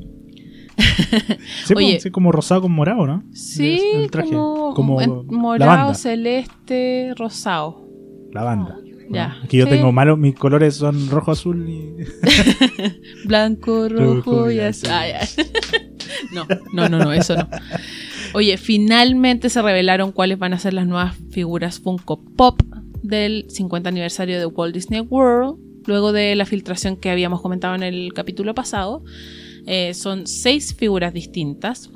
sí, Oye. pues, sí, como rosado con morado, ¿no? Sí, El traje. como, como en la morado, celeste, rosado. la banda. Ya. Es que yo Sí. tengo malo, mis colores son rojo, azul y. Blanco, Rojo rojo y azul. Ah, ya. No, no, no, no, eso no. Oye, finalmente se revelaron cuáles van a ser las nuevas figuras Funko Pop del 50 aniversario de Walt Disney World. Luego de la filtración que habíamos comentado en el capítulo pasado, Eh, son seis figuras distintas.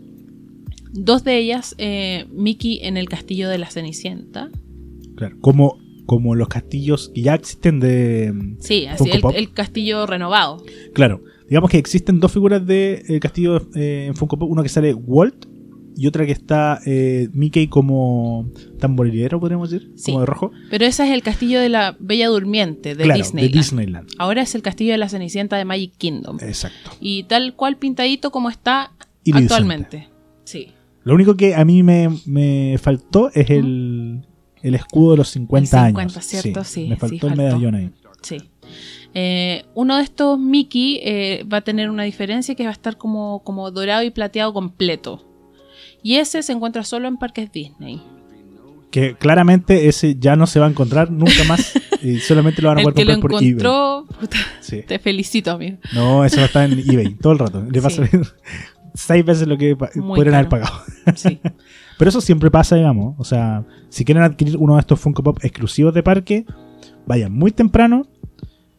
Dos de ellas, eh, Mickey en el castillo de la Cenicienta. Claro, como, como los castillos que ya existen de. Sí, así, el, el castillo renovado. Claro, digamos que existen dos figuras de eh, castillo eh, en Funko Pop: uno que sale Walt y otra que está eh, Mickey como tamborilero, podríamos decir, Sí. como de rojo. Pero ese es el castillo de la Bella Durmiente de claro, Disneyland. de Disneyland. Ahora es el castillo de la Cenicienta de Magic Kingdom. Exacto. Y tal cual pintadito como está actualmente. Sí. Lo único que a mí me, me faltó es el, el escudo de los 50, El 50, años. ¿cierto? Sí, Me sí, faltó el medallón ahí. Sí. Eh, uno de estos Mickey eh, va a tener una diferencia que va a estar como, como dorado y plateado completo. Y ese se encuentra solo en parques Disney. Que claramente ese ya no se va a encontrar nunca más y solamente lo van a El poder que lo comprar por eBay. encontró, puta, Sí. te felicito, amigo. No, eso va a estar en eBay todo el rato. Le va a salir seis veces lo que podrían haber pagado. Sí. Pero eso siempre pasa, digamos. O sea, si quieren adquirir uno de estos Funko Pop exclusivos de parque, vayan muy temprano,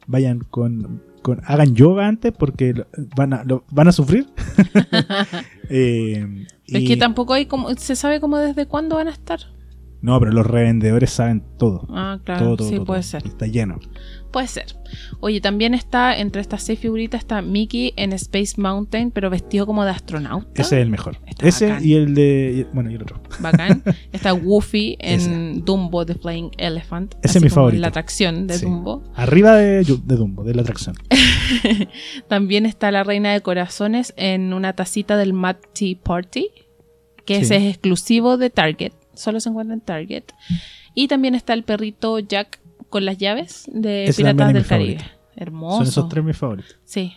vayan con, con hagan yoga antes porque lo- van a, lo- van a sufrir. Eh, Es y- que tampoco hay como, se sabe como desde cuándo van a estar. No, pero los revendedores saben todo. Ah, claro, todo, todo, sí, todo, puede ser. Está lleno. Puede ser. Oye, también está, entre estas seis figuritas, está Mickey en Space Mountain, pero vestido como de astronauta. Ese es el mejor. Está Ese bacán. y el de. Bueno, y el otro. Bacán. Está Goofy en Ese. Dumbo The Flying Elephant. Ese es mi favorito. La atracción de Sí. Dumbo. Arriba de, de Dumbo, de la atracción. También está la Reina de Corazones en una tacita del Mad Tea Party, que Sí. ese es exclusivo de Target. Solo se encuentra en Target. Y también está el perrito Jack con las llaves de Piratas del Caribe. Hermoso. Son esos tres mis favoritos. Sí.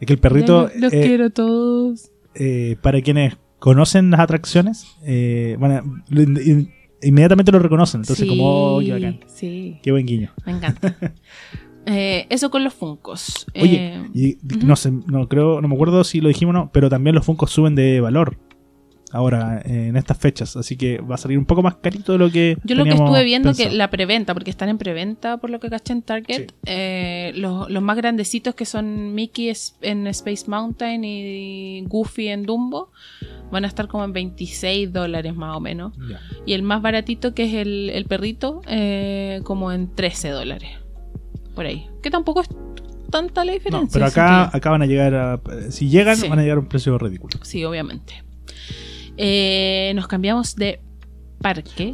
Es que el perrito. Ya, Los eh, quiero todos. eh, para quienes conocen las atracciones, eh, bueno, in- inmediatamente lo reconocen. Entonces, sí, como, oh, qué bacán. Sí, Qué buen guiño. me encanta. Eh, eso con los Funcos. Oye, Eh, y no sé, no creo, no me acuerdo si lo dijimos o no, pero también los Funkos suben de valor ahora eh, en estas fechas, así que va a salir un poco más carito de lo que Yo lo que estuve viendo pensado. que la preventa, porque están en preventa por lo que caché en Target, Sí. eh, los, los más grandecitos que son Mickey en Space Mountain y Goofy en Dumbo van a estar como en 26 dólares más o menos. Y el más baratito que es el, el perrito eh, como en 13 dólares. Por ahí. Que tampoco es tanta la diferencia. No, pero acá, acá van a llegar a, si llegan Sí. van a llegar a un precio ridículo. Sí, obviamente. Eh, nos cambiamos de parque.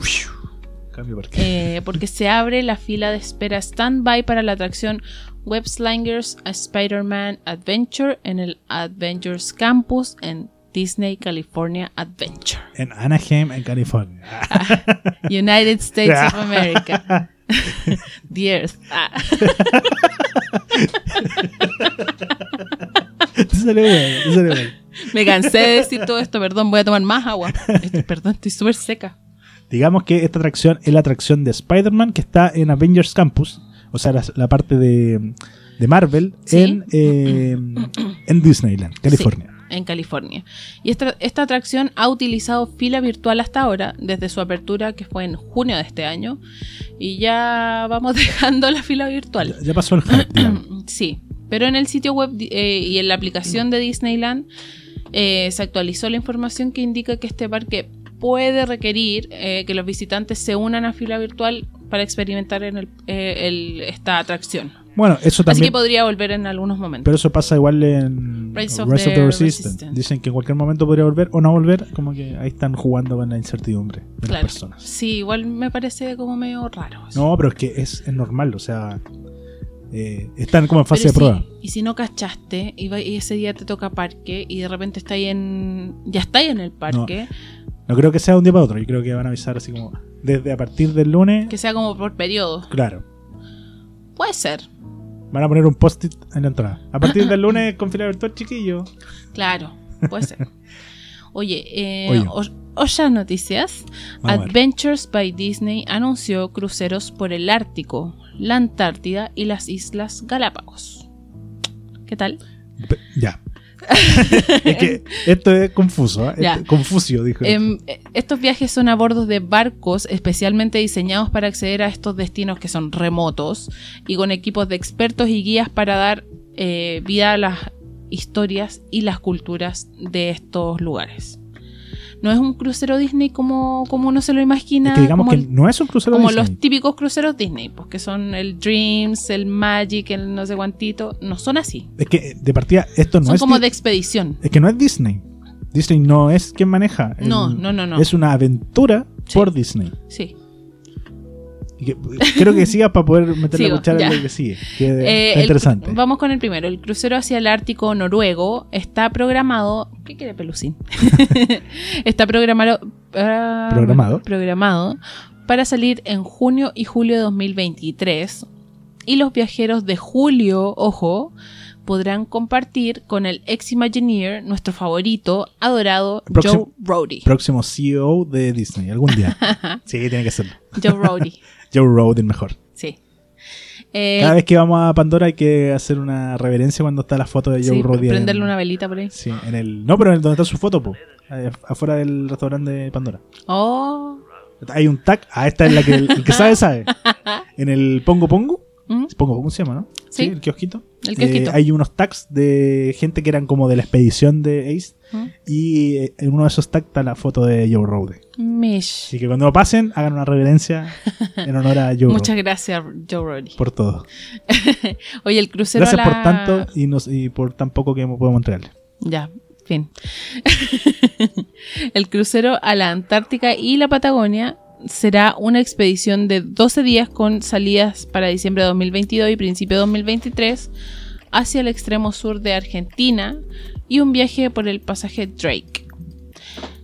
Cambio porque Eh, porque se abre la fila de espera stand-by para la atracción Web Slingers a Spider-Man Adventure en el Adventures Campus en Disney California Adventure, en Anaheim, en California. United States of America. The Earth. Ah. Te salió bueno, te salió bueno. Me cansé de decir todo esto, perdón, voy a tomar más agua. Perdón, estoy súper seca. Digamos que esta atracción es la atracción de Spider-Man que está en Avengers Campus, o sea, la, la parte de, de Marvel Sí. en, eh, en Disneyland, California. en California. Y esta, esta atracción ha utilizado fila virtual hasta ahora, desde su apertura que fue en junio de este año, y ya vamos dejando la fila virtual. Ya, ya pasó el hype. Sí, pero en el sitio web eh, y en la aplicación de Disneyland eh, se actualizó la información que indica que este parque puede requerir eh, que los visitantes se unan a fila virtual para experimentar en el- eh, el- esta atracción. Bueno, eso Así también. que podría volver en algunos momentos. Pero eso pasa igual en Rise Rise of of, the the Resistance. Resistance. Dicen que en cualquier momento podría volver o no volver, como que ahí están jugando con la incertidumbre de Claro. las personas. Sí, igual me parece como medio raro. eso. No, pero es que es, es normal, o sea, eh, están como en fase Pero de prueba. y si no cachaste y, va- y ese día te toca parque y de repente está ahí en. Ya está ahí en el parque, No creo que sea de un día para otro, yo creo que van a avisar así como desde a partir del lunes. que sea como por periodo. Claro, Puede ser, van a poner un post-it en la entrada. A partir del lunes con fila virtual, chiquillo. claro, puede ser. Oye, eh, Ocean Noticias. Vamos. Adventures by Disney anunció cruceros por el Ártico, la Antártida y las Islas Galápagos. ¿Qué tal? Ya. es que esto es confuso, ¿eh? Ya. Confucio, dijo. Em, eh, estos viajes son a bordo de barcos especialmente diseñados para acceder a estos destinos que son remotos y con equipos de expertos y guías para dar eh, vida a las historias y las culturas de estos lugares. No es un crucero Disney como, como uno se lo imagina, Es que digamos como, que el- no es un crucero como Disney. los típicos cruceros Disney, pues que son el Dreams, el Magic, el no sé cuantito, no son así. Es que de partida esto no son es como de expedición. es que no es Disney. Disney no es quien maneja. el- No, no, no, no. Es una aventura Sí. por Disney. Sí. Y que- sigas para poder meter la Sigo, cuchara en lo que sigue. Que Eh, está el- interesante. vamos con el primero. El crucero hacia el Ártico noruego está programado. ¿Qué quiere Pelusín? está programado, ah, Programado. programado para salir en junio y julio de 2023. Y los viajeros de julio, ojo, podrán compartir con el ex Imagineer, nuestro favorito, adorado Próximo- Joe Brody. Próximo CEO de Disney, algún día. sí, tiene que serlo. Joe Brody, Joe Road, el mejor. sí. Eh, Cada vez que vamos a Pandora hay que hacer una reverencia cuando está la foto de Joe sí, en- prenderle una velita por ahí. Sí, en el. No, pero en donde está su foto, po. Eh, Afuera del restaurante de Pandora. Oh. Hay un tag. Ah, esta es la que el, el que sabe, sabe. En el Pongo Pongo. ¿Mm? Pongo Pongo se llama, ¿no? Sí. el kiosquito. El kiosquito. Eh, hay unos tags de gente que eran como de la expedición de Ace. ¿Mm? Y eh, en uno de esos tags está la foto de Joe Road. Mish. Así que cuando lo pasen, hagan una reverencia en honor a Joe Muchas gracias, Joe Roddy. Por todo. Oye, el crucero Gracias a la... por tanto y, nos, y por tan poco que podemos entregarle. Ya, fin. el crucero a la Antártica y la Patagonia será una expedición de 12 días con salidas para diciembre de 2022 y principio de 2023 hacia el extremo sur de Argentina y un viaje por el pasaje Drake.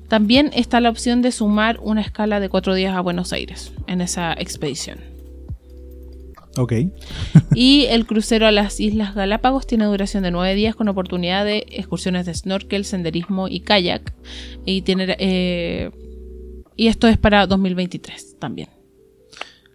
También está la opción de sumar una escala de 4 días a Buenos Aires en esa expedición. Ok. Y el crucero a las Islas Galápagos tiene duración de 9 días con oportunidad de excursiones de snorkel, senderismo y kayak. Y, tiene, eh, y esto es para 2023 también.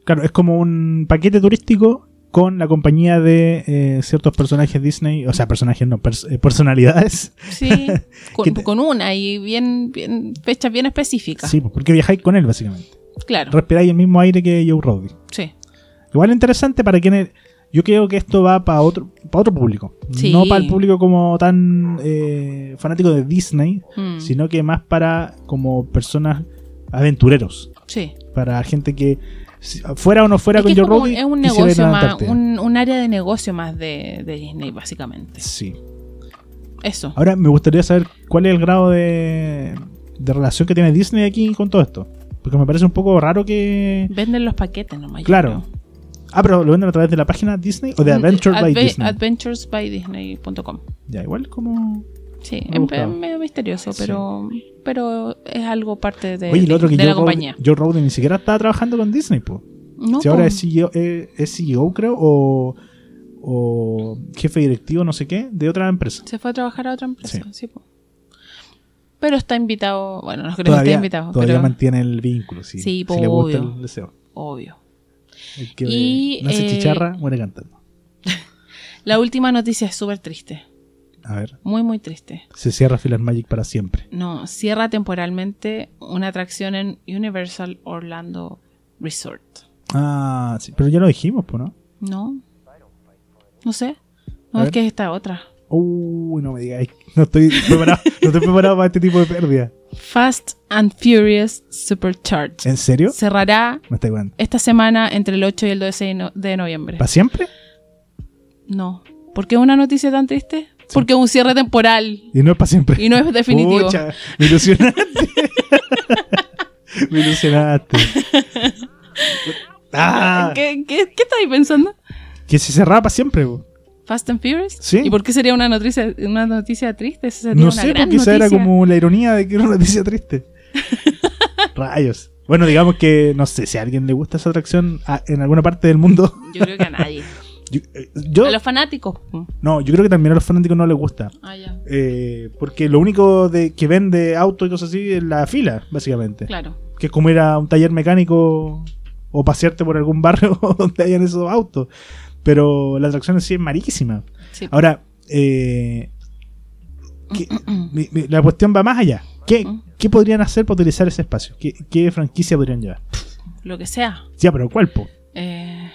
Claro, es como un paquete turístico con la compañía de eh, ciertos personajes Disney, o sea, personajes no, pers- eh, personalidades. Sí, ¿Qué con, te- con una y bien, bien fechas bien específicas. Sí, pues, porque viajáis con él, básicamente. Claro, Respiráis el mismo aire que Joe Roddy. sí. Igual interesante para quienes. Yo creo que esto va para otro, para otro público. Sí. No para el público como tan eh, fanático de Disney, Mm, sino que más para como personas aventureros. sí. Para gente que, fuera o no fuera Es, con Joe Roddy, es un negocio más, un, un área de negocio más de, de Disney, básicamente. Sí. Eso. Ahora me gustaría saber cuál es el grado de, de relación que tiene Disney aquí con todo esto. Porque me parece un poco raro que. Venden los paquetes nomás. Claro. Ah, pero lo venden a través de la página Disney o de Adventure by Disney. Adventuresbydisney.com. Ya, igual como. Sí, es medio misterioso, Sí. pero, pero es algo parte de, Oye, de- otro que de Joe la compañía. Joe Rogan ni siquiera estaba trabajando con Disney, pues. No, si ahora es CEO, eh, es CEO, creo, o, o jefe directivo, no sé qué, de otra empresa. se fue a trabajar a otra empresa, Sí. sí, po. Pero está invitado, bueno, no creo que esté Todavía, invitado, todavía pero mantiene el vínculo, sí. Sí, si le gusta obvio. el deseo. obvio. El que Y, nace eh, chicharra, muere cantando. La última noticia es súper triste, A ver, muy, muy triste. se cierra Philar Magic para siempre. No, cierra temporalmente una atracción en Universal Orlando Resort. Ah, sí, pero ya lo dijimos, ¿no? ¿No? No sé. A No, es ver. que es esta otra. Uy, no me digáis. No estoy preparado, no estoy preparado para este tipo de pérdida. Fast and Furious Supercharged. ¿En serio? Cerrará esta semana entre el 8 y el 12 de no- de noviembre. ¿Para siempre? No. ¿Por qué una noticia tan triste? Porque es un cierre temporal Y no es para siempre. y no es definitivo. Pucha, me ilusionaste. me ilusionaste. Ah, ¿Qué, qué, qué estáis pensando? que se cerraba para siempre. ¿Fast and Furious? Sí. ¿Y por qué sería una noticia, una noticia triste? Esa sería No una sé, gran porque esa era como la ironía de que era una noticia triste. Rayos. Bueno, digamos que no sé si a alguien le gusta esa atracción a- en alguna parte del mundo. Yo creo que a nadie. Yo, eh, yo- A los fanáticos. no, yo creo que también a los fanáticos no les gusta. Ah, ya. Eh, porque lo único de que vende autos y cosas así es la fila, básicamente. Claro. Que es como ir a un taller mecánico o pasearte por algún barrio donde hayan esos autos. Pero la atracción en sí es marísima. Sí. Ahora, eh, ¿qué- mi- mi- la cuestión va más allá. ¿Qué, qué podrían hacer para utilizar ese espacio? ¿Qué, qué franquicia podrían llevar? Lo que sea. Ya, pero ¿cuál, po? Eh,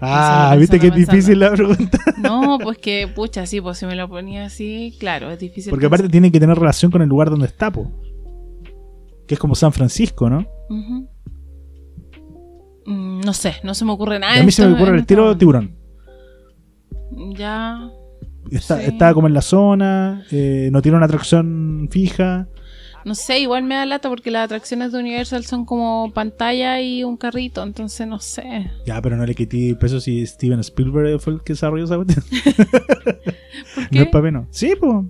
Ah, viste que es difícil la pregunta. no, pues que, pucha, sí, pues si me lo ponía así, claro, es difícil. Porque aparte tiene que tener relación con el lugar donde está, po. Que es como San Francisco, ¿no? Mm, no sé, no se me ocurre nada. Y a mí se me esto- ocurre el tiro esto- tiburón. Ya. Está, Sí. está como en la zona, eh, no tiene una atracción fija. No sé, igual me da lata porque las atracciones de Universal son como pantalla y un carrito, entonces no sé. Ya, pero no le quité peso si Steven Spielberg fue el que desarrolló esa cuestión. ¿Por No es pa' menos. Sí, pues.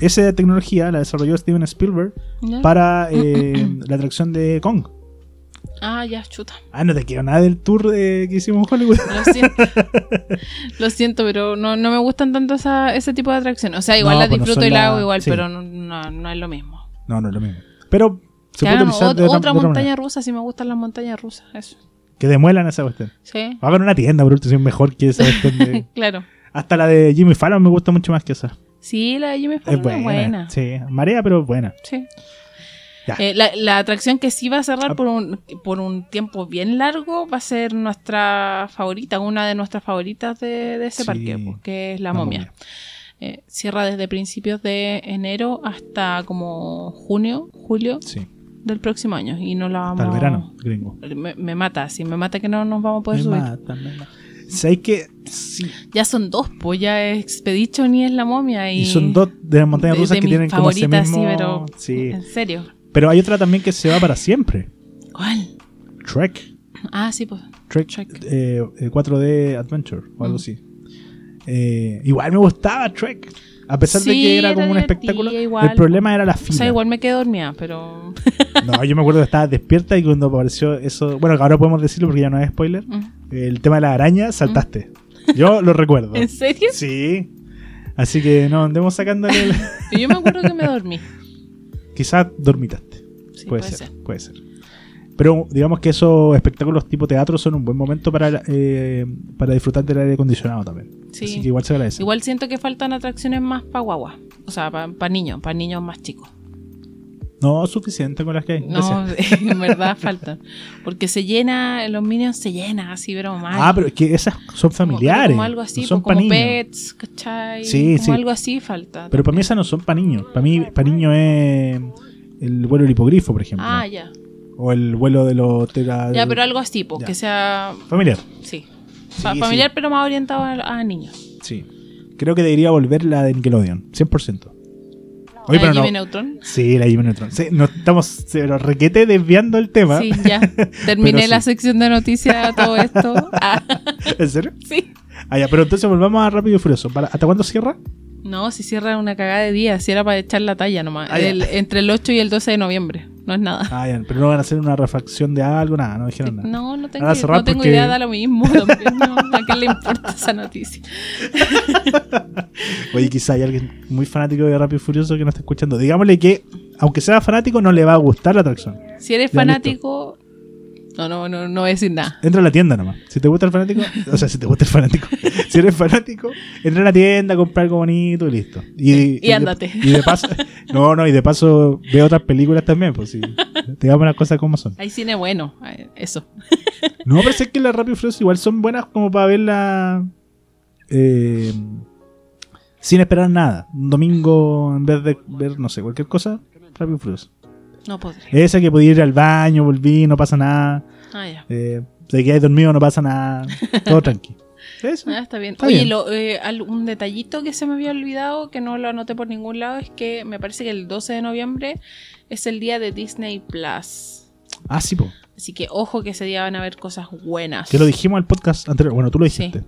Esa tecnología la desarrolló Steven Spielberg ¿Ya? para eh, la atracción de Kong. Ah, ya, chuta. Ah, no te quedó nada del tour de- que hicimos en Hollywood. Lo siento. Lo siento, pero no, no me gustan tanto esa, ese tipo de atracciones. O sea, igual No, las pues no disfruto y la- hago igual, sí. pero no, no, no es lo mismo. No, no es lo mismo. Pero se Que puede utilizar ot- de otra, montaña manera. rusa, si me gustan las montañas rusas, eso. Que demuelan esa cuestión. Sí, Va a haber una tienda, por último, mejor que esa cuestión de- claro. Hasta la de Jimmy Fallon me gusta mucho más que esa. Sí, la de Jimmy Es Fallon buena. es buena. Sí, marea, pero buena. Sí. Eh, la, la atracción que sí va a Ah. cerrar por un, por un tiempo bien largo va a ser nuestra favorita, una de nuestras favoritas de, de ese Sí. parque, pues, que es la, momia. Eh, cierra desde principios de enero hasta como junio, julio Sí. del próximo año. Y no la vamos Hasta el verano, gringo. Me, me mata, sí, me mata que no nos vamos a poder Me subir. mata, me mata. ¿Sabes qué? Sí. Ya son dos, pues ya es Expedition y es la momia. Y, Y son dos de las montañas de- rusas de que mis tienen como ese mismo... sí, pero Sí. en serio. Pero hay otra también que se va para siempre. ¿Cuál? Trek. Ah, sí, pues. Trek, Trek. eh, eh, 4D Adventure o algo Mm. así. Eh, igual me gustaba Trek. A pesar de que era era como un espectáculo. igual. El problema era la O fila. sea, igual me quedé dormida, pero. No, yo me acuerdo que estaba despierta y cuando apareció eso. Bueno, ahora podemos decirlo porque ya no es spoiler. Mm. El tema de la araña, saltaste. Yo lo recuerdo. ¿En serio? Sí. Así que no andemos sacándole. el- Yo me acuerdo que me dormí. Quizás dormitaste. Sí, puede, ser, puede ser. Pero digamos que esos espectáculos tipo teatro son un buen momento para, eh, para disfrutar del aire acondicionado también. Sí. Así que igual se agradece. Igual siento que faltan atracciones más para guagua. O sea, para niños, para niños más chicos. No, suficiente con las que hay. No, en verdad faltan. Porque se llena, los minions se llenan así, pero mal. Ah, pero es que esas son Como- familiares. Como, algo así, no son pues, como pets, ¿cachai? Sí, como sí. algo así falta. Pero para mí esas no son para niños. Para mí, para niños es el vuelo del hipogrifo, por ejemplo. Ah, ya. O el vuelo de los tera- Ya, pero algo así, pues, que sea. Familiar. Sí. Sí, Fa- sí. familiar, pero más orientado a, a niños. Sí. Creo que debería volver la de Nickelodeon. 100%. Oye, ¿La pero no. Neutron? Sí, la Jimmy Neutron. Sí, no estamos pero requete desviando el tema. Sí, ya. Terminé la sí. sección de noticias, todo esto. Ah, ¿En serio? sí. Ah, ya, pero entonces volvamos a Rápido y Furioso. ¿Para- ¿Hasta cuándo cierra? No, si cierra una cagada de día, si era para echar la talla nomás. Ah. El- entre el 8 y el 12 de noviembre. No es nada. Ah, ya, pero no van a hacer una refacción de algo, nada, no dijeron nada. No, no tengo, Van a cerrar no tengo porque- idea, da lo mismo. también, no. ¿A qué le importa esa noticia? Oye, quizá hay alguien muy fanático de Rápido y Furioso que no está escuchando. Digámosle que, aunque sea fanático, no le va a gustar la atracción. Si eres fanático. No, no, no, no voy a decir nada. Entra a la tienda nomás. Si te gusta el fanático, o sea, si te gusta el fanático, si eres fanático, entra a la tienda, compra algo bonito y listo. Y, ándate. y de paso, no, no, y de paso ve otras películas también, pues sí. Digamos las cosas como son. Hay cine bueno, eh, eso. No, pero sé que las Rápido y Furioso igual son buenas como para verla eh, sin esperar nada. Un domingo, en vez de ver, no sé, cualquier cosa, Rápido y Furioso. No podría. Esa que podía ir al baño, volví, no pasa nada. Ah, ya. Eh, te quedas dormido, no pasa nada. Todo tranqui. Eso. Ah, está bien. Está Oye, bien. lo- eh, un detallito que se me había olvidado, que no lo anoté por ningún lado, es que me parece que el 12 de noviembre es el día de Disney Plus. Ah, sí, po. Así que ojo que ese día van a haber cosas buenas. Que lo dijimos al podcast anterior. Bueno, tú lo dijiste.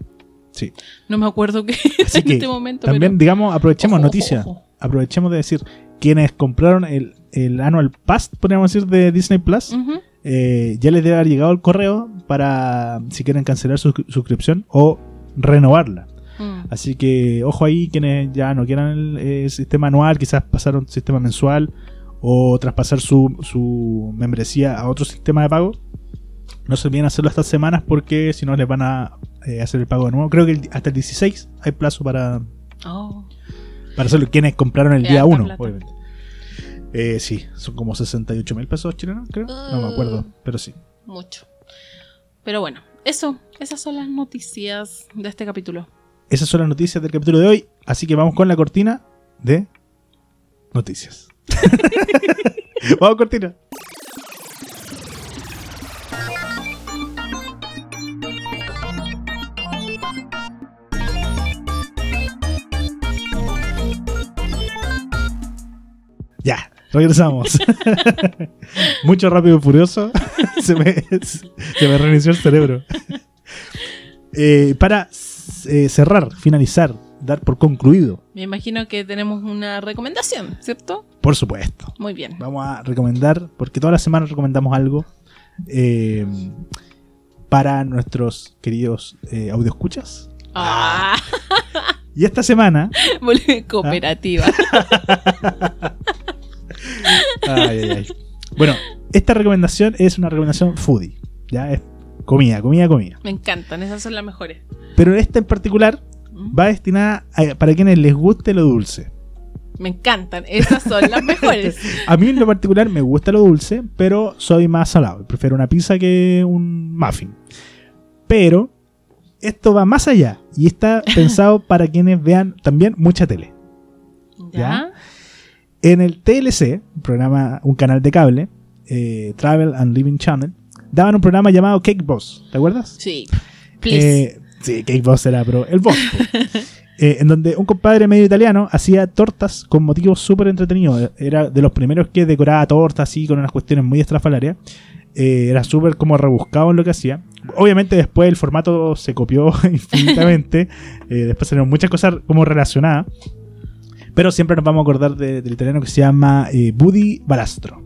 Sí. No me acuerdo qué en que este momento. también, pero- digamos, aprovechemos Ojo, ojo. Aprovechemos de decir, quienes compraron el, el Annual Pass, podríamos decir, de Disney Plus, eh, ya les debe haber llegado el correo para si quieren cancelar su suscripción o renovarla. Mm. Así que ojo ahí quienes ya no quieran el, eh, sistema anual, quizás pasar a un sistema mensual o traspasar su, su membresía a otro sistema de pago. No se olviden hacerlo estas semanas porque si no les van a eh, hacer el pago de nuevo. Creo que el- hasta el 16 hay plazo para, Oh, para hacerlo. Quienes compraron el día harta 1, plata. obviamente. Eh, sí, son como 68 mil pesos chilenos, creo. No me acuerdo, pero sí. mucho. Pero bueno, eso, esas son las noticias de este capítulo. Esas son las noticias del capítulo de hoy. Así que vamos con la cortina de noticias. vamos, cortina. Ya, regresamos. Mucho rápido y furioso. se, me, se me reinició el cerebro. Eh, para eh, cerrar, finalizar, dar por concluido, Me imagino que tenemos una recomendación, ¿cierto? por supuesto. Muy bien. Vamos a recomendar, porque todas las semanas recomendamos algo eh, para nuestros queridos eh, audioescuchas. Ah, Y esta semana, cooperativa. Ay, ay, ay. bueno, esta recomendación es una recomendación foodie, ya es comida, comida, comida. Me encantan, esas son las mejores. Pero esta en particular va destinada a- para quienes les guste lo dulce. Me encantan, esas son las mejores. A mí en lo particular me gusta lo dulce, pero soy más salado. Prefiero una pizza que un muffin. Pero esto va más allá y está pensado para quienes vean también mucha tele. ¿Ya? En el TLC, un programa, un canal de cable, eh, Travel and Living Channel, daban un programa llamado Cake Boss. ¿Te acuerdas? Sí. Eh, sí, Cake Boss era, pero el boss. Eh, en donde un compadre medio italiano hacía tortas con motivos súper entretenidos. Era de los primeros que decoraba tortas así con unas cuestiones muy estrafalarias. Eh, era súper como rebuscado en lo que hacía. Obviamente después el formato se copió infinitamente. Eh, después salieron muchas cosas como relacionadas. Pero siempre nos vamos a acordar de- del italiano que se llama eh, Budi Balastro.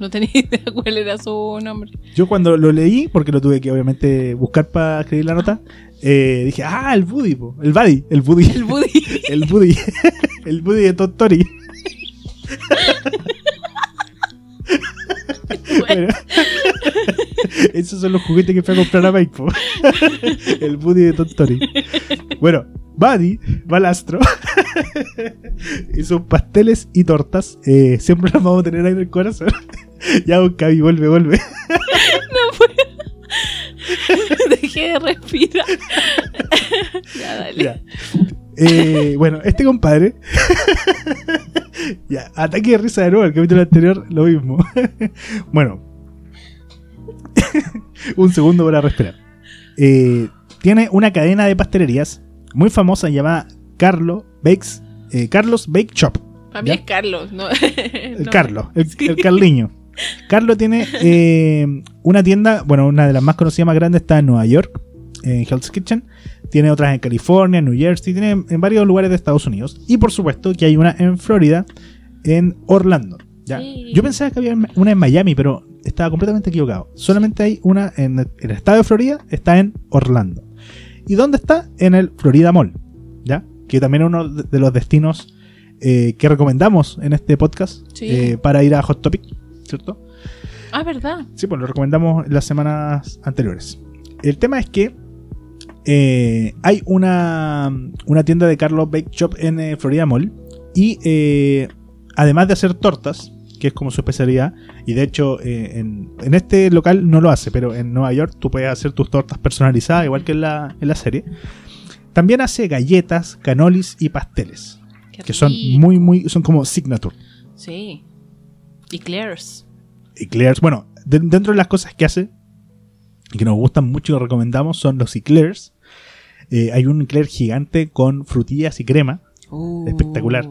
No tenía idea cuál era su nombre. Yo cuando lo leí, porque lo tuve que obviamente buscar para escribir la nota, eh, dije, ah, el Buddy, po, el Buddy, el Buddy, El Buddy. el Buddy, el Buddy de Tottori. Bueno, esos son los juguetes que fue a comprar a Mike, po. el Buddy de Tottori. Bueno, Buddy, Balastro, y sus pasteles y tortas, eh, siempre los vamos a tener ahí en el corazón. ya, Cavi, vuelve, vuelve. Dejé de respirar. ya, dale. Ya. Eh, bueno, este compadre. ya, ataque de risa de nuevo. El capítulo anterior, lo mismo. bueno, un segundo para respirar. Eh, tiene una cadena de pastelerías muy famosa llamada Carlo Bakes, eh, Carlos Bake Shop. Para mí es Carlos, ¿no? El No. Carlos, el, Sí. el Carliño. Carlos tiene eh, una tienda, bueno, una de las más conocidas más grandes está en Nueva York, en Hell's Kitchen. Tiene otras en California, en New Jersey, tiene en, varios lugares de Estados Unidos. Y por supuesto que hay una en Florida, en Orlando. ¿ya? Sí. Yo pensaba que había una en Miami, pero estaba completamente equivocado. Solamente hay una en el estado de Florida, está en Orlando. ¿Y dónde está? En el Florida Mall, ¿ya? Que también es uno de los destinos eh, que recomendamos en este podcast Sí. eh, para ir a Hot Topic, ¿cierto? Ah, ¿verdad? Sí, pues lo recomendamos en las semanas anteriores. El tema es que eh, hay una, una tienda de Carlos Bake Shop en eh, Florida Mall y además de hacer tortas, que es como su especialidad, y de hecho eh, en, en este local no lo hace, pero en Nueva York tú puedes hacer tus tortas personalizadas, igual que en la, en la serie. También hace galletas, canolis y pasteles, Qué que son rico. muy, muy, son como signature. Sí. Y Claire's. Eclairs. Bueno, de- dentro de las cosas que hace y que nos gustan mucho y que recomendamos son los eclairs. Eh, hay un eclair gigante con frutillas y crema. Uh. Espectacular.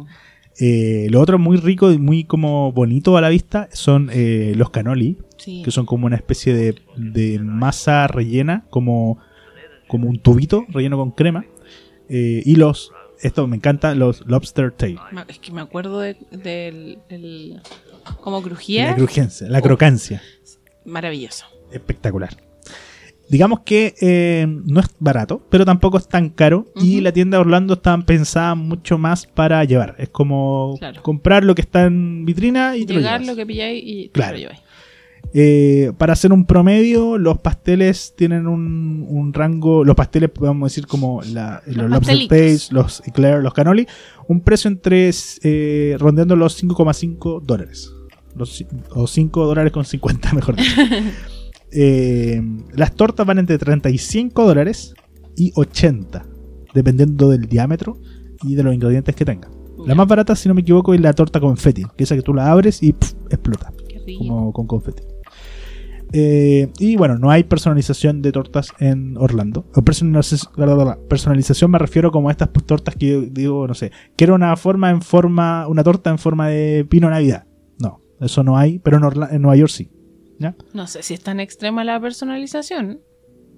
Eh, lo otro muy rico y muy como bonito a la vista son eh, los canoli, Sí. que son como una especie de, de masa rellena, como, como un tubito relleno con crema. Eh, y los, esto me encanta, los lobster tail. Es que me acuerdo de- del- ¿Cómo crujía? La crujencia, la crocancia. Maravilloso. Espectacular. Digamos que eh, no es barato, pero tampoco es tan caro. Y la tienda de Orlando está pensada mucho más para llevar. Es como Claro. comprar lo que está en vitrina y te lo Llegar lo que pilláis y te Claro. lo lleváis. Eh, para hacer un promedio, los pasteles tienen un, un rango. Los pasteles, podemos decir, como la- los, lobster tails, los eclair, los cannoli. Un precio entre. eh, rondeando los 5,5 dólares. Los, o 5 dólares con 50, mejor dicho. Eh, las tortas van entre 35 dólares y 80, dependiendo del diámetro y de los ingredientes que tengan. La más barata, si no me equivoco, es la torta confetti, que es esa que tú la abres y explota como con confeti. Eh, y bueno, no hay personalización de tortas en Orlando. O personalización, me refiero como a estas tortas que yo digo, no sé, quiero una forma en forma, una torta en forma de pino navidad. No, eso no hay, pero en, Orla- en Nueva York sí. ¿Ya? No sé si es tan extrema la personalización.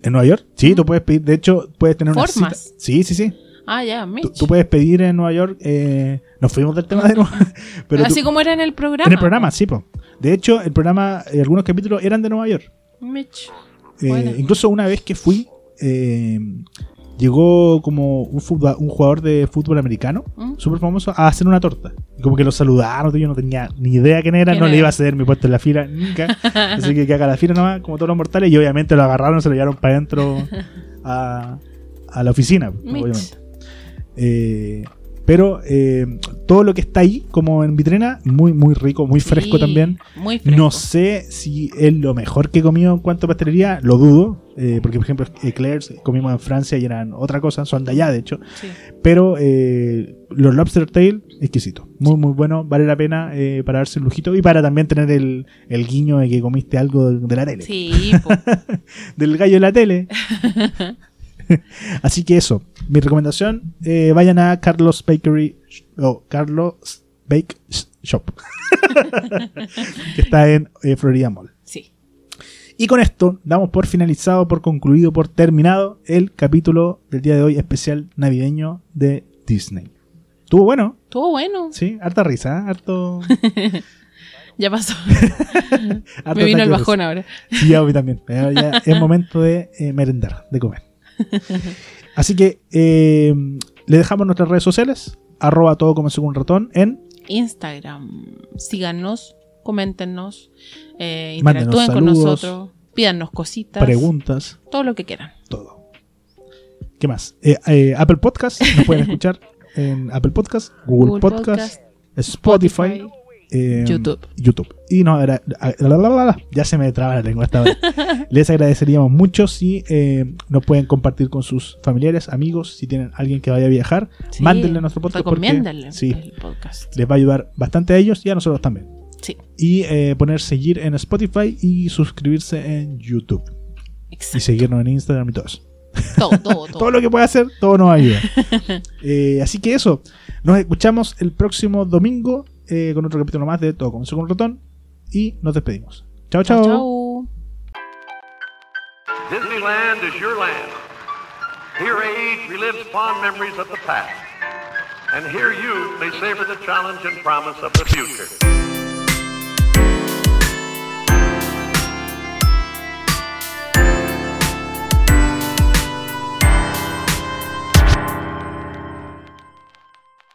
¿En Nueva York? Sí, tú puedes pedir, de hecho, puedes tener una Formas. cita. Sí, sí, sí. Ah, ya, Tú, Mitch. tú puedes pedir en Nueva York, eh, nos fuimos del tema de nuevo, pero Así tú- como era en el programa. en el programa, sí, po. De hecho, el programa, eh, algunos capítulos eran de Nueva York. Mitch. Eh, Bueno. Incluso una vez que fui, eh, llegó como un, un jugador de fútbol americano, ¿Mm? súper famoso, a hacer una torta. Y como que lo saludaron, yo no tenía ni idea quién era, ¿Quién no le iba a ceder mi puesto en la fila nunca. Así que que haga la fila nomás, como todos los mortales, y obviamente lo agarraron, se lo llevaron para adentro a, a la oficina, Mitch. obviamente. Eh, pero eh, todo lo que está ahí, como en vitrina, muy, muy rico, muy fresco Sí, también. Muy fresco. No sé si es lo mejor que he comido en cuanto a pastelería, lo dudo, eh, porque por ejemplo eclairs comimos en Francia y eran otra cosa, son de allá de hecho, Sí. pero eh, los lobster tail, exquisito, muy muy bueno, vale la pena eh, para darse un lujito y para también tener el, el guiño de que comiste algo de, de la tele, Sí, del gallo de la tele. Así que eso, mi recomendación, eh, vayan a Carlos Bakery o Carlos Bake Shop, que está en eh, Florida Mall. sí. Y con esto damos por finalizado, por concluido, por terminado el capítulo del día de hoy especial navideño de Disney. Estuvo bueno, Estuvo bueno. sí, harta risa, ¿eh? harto. Ya pasó. Me vino el bajón ahora. Sí, a mí también. Pero ya es momento de eh, merendar, de comer. Así que eh, le dejamos nuestras redes sociales, arroba todo comenzó con un ratón en Instagram. Síganos, coméntenos, eh, interactúen con saludos. nosotros, pídanos cositas, preguntas, todo lo que quieran. todo. ¿Qué más? Eh, eh, Apple Podcast, nos pueden escuchar en Apple Podcast, Google, Google Podcast, Spotify, eh, YouTube. YouTube. Y no, era- a- la, la, la, la, ya se me traba la lengua esta vez. Les agradeceríamos mucho si eh, nos pueden compartir con sus familiares, amigos, si tienen alguien que vaya a viajar, Sí, mándenle nuestro podcast. porque- Recomiéndenle sí, el podcast. les va a ayudar bastante a ellos y a nosotros también. Sí, Y eh, poner seguir en Spotify y suscribirse en YouTube. Y exacto. seguirnos en Instagram y todo eso. Todo, todo, todo. Todo lo que pueda hacer, todo nos ayuda. Eh, así que eso, nos escuchamos el próximo domingo eh, con otro capítulo más de Todo Comenzó con un Ratón y nos despedimos. Chao, chao. Chao. Disneyland is your land. Here age relives fond memories of the past. And here youth may savor the challenge and promise of the future.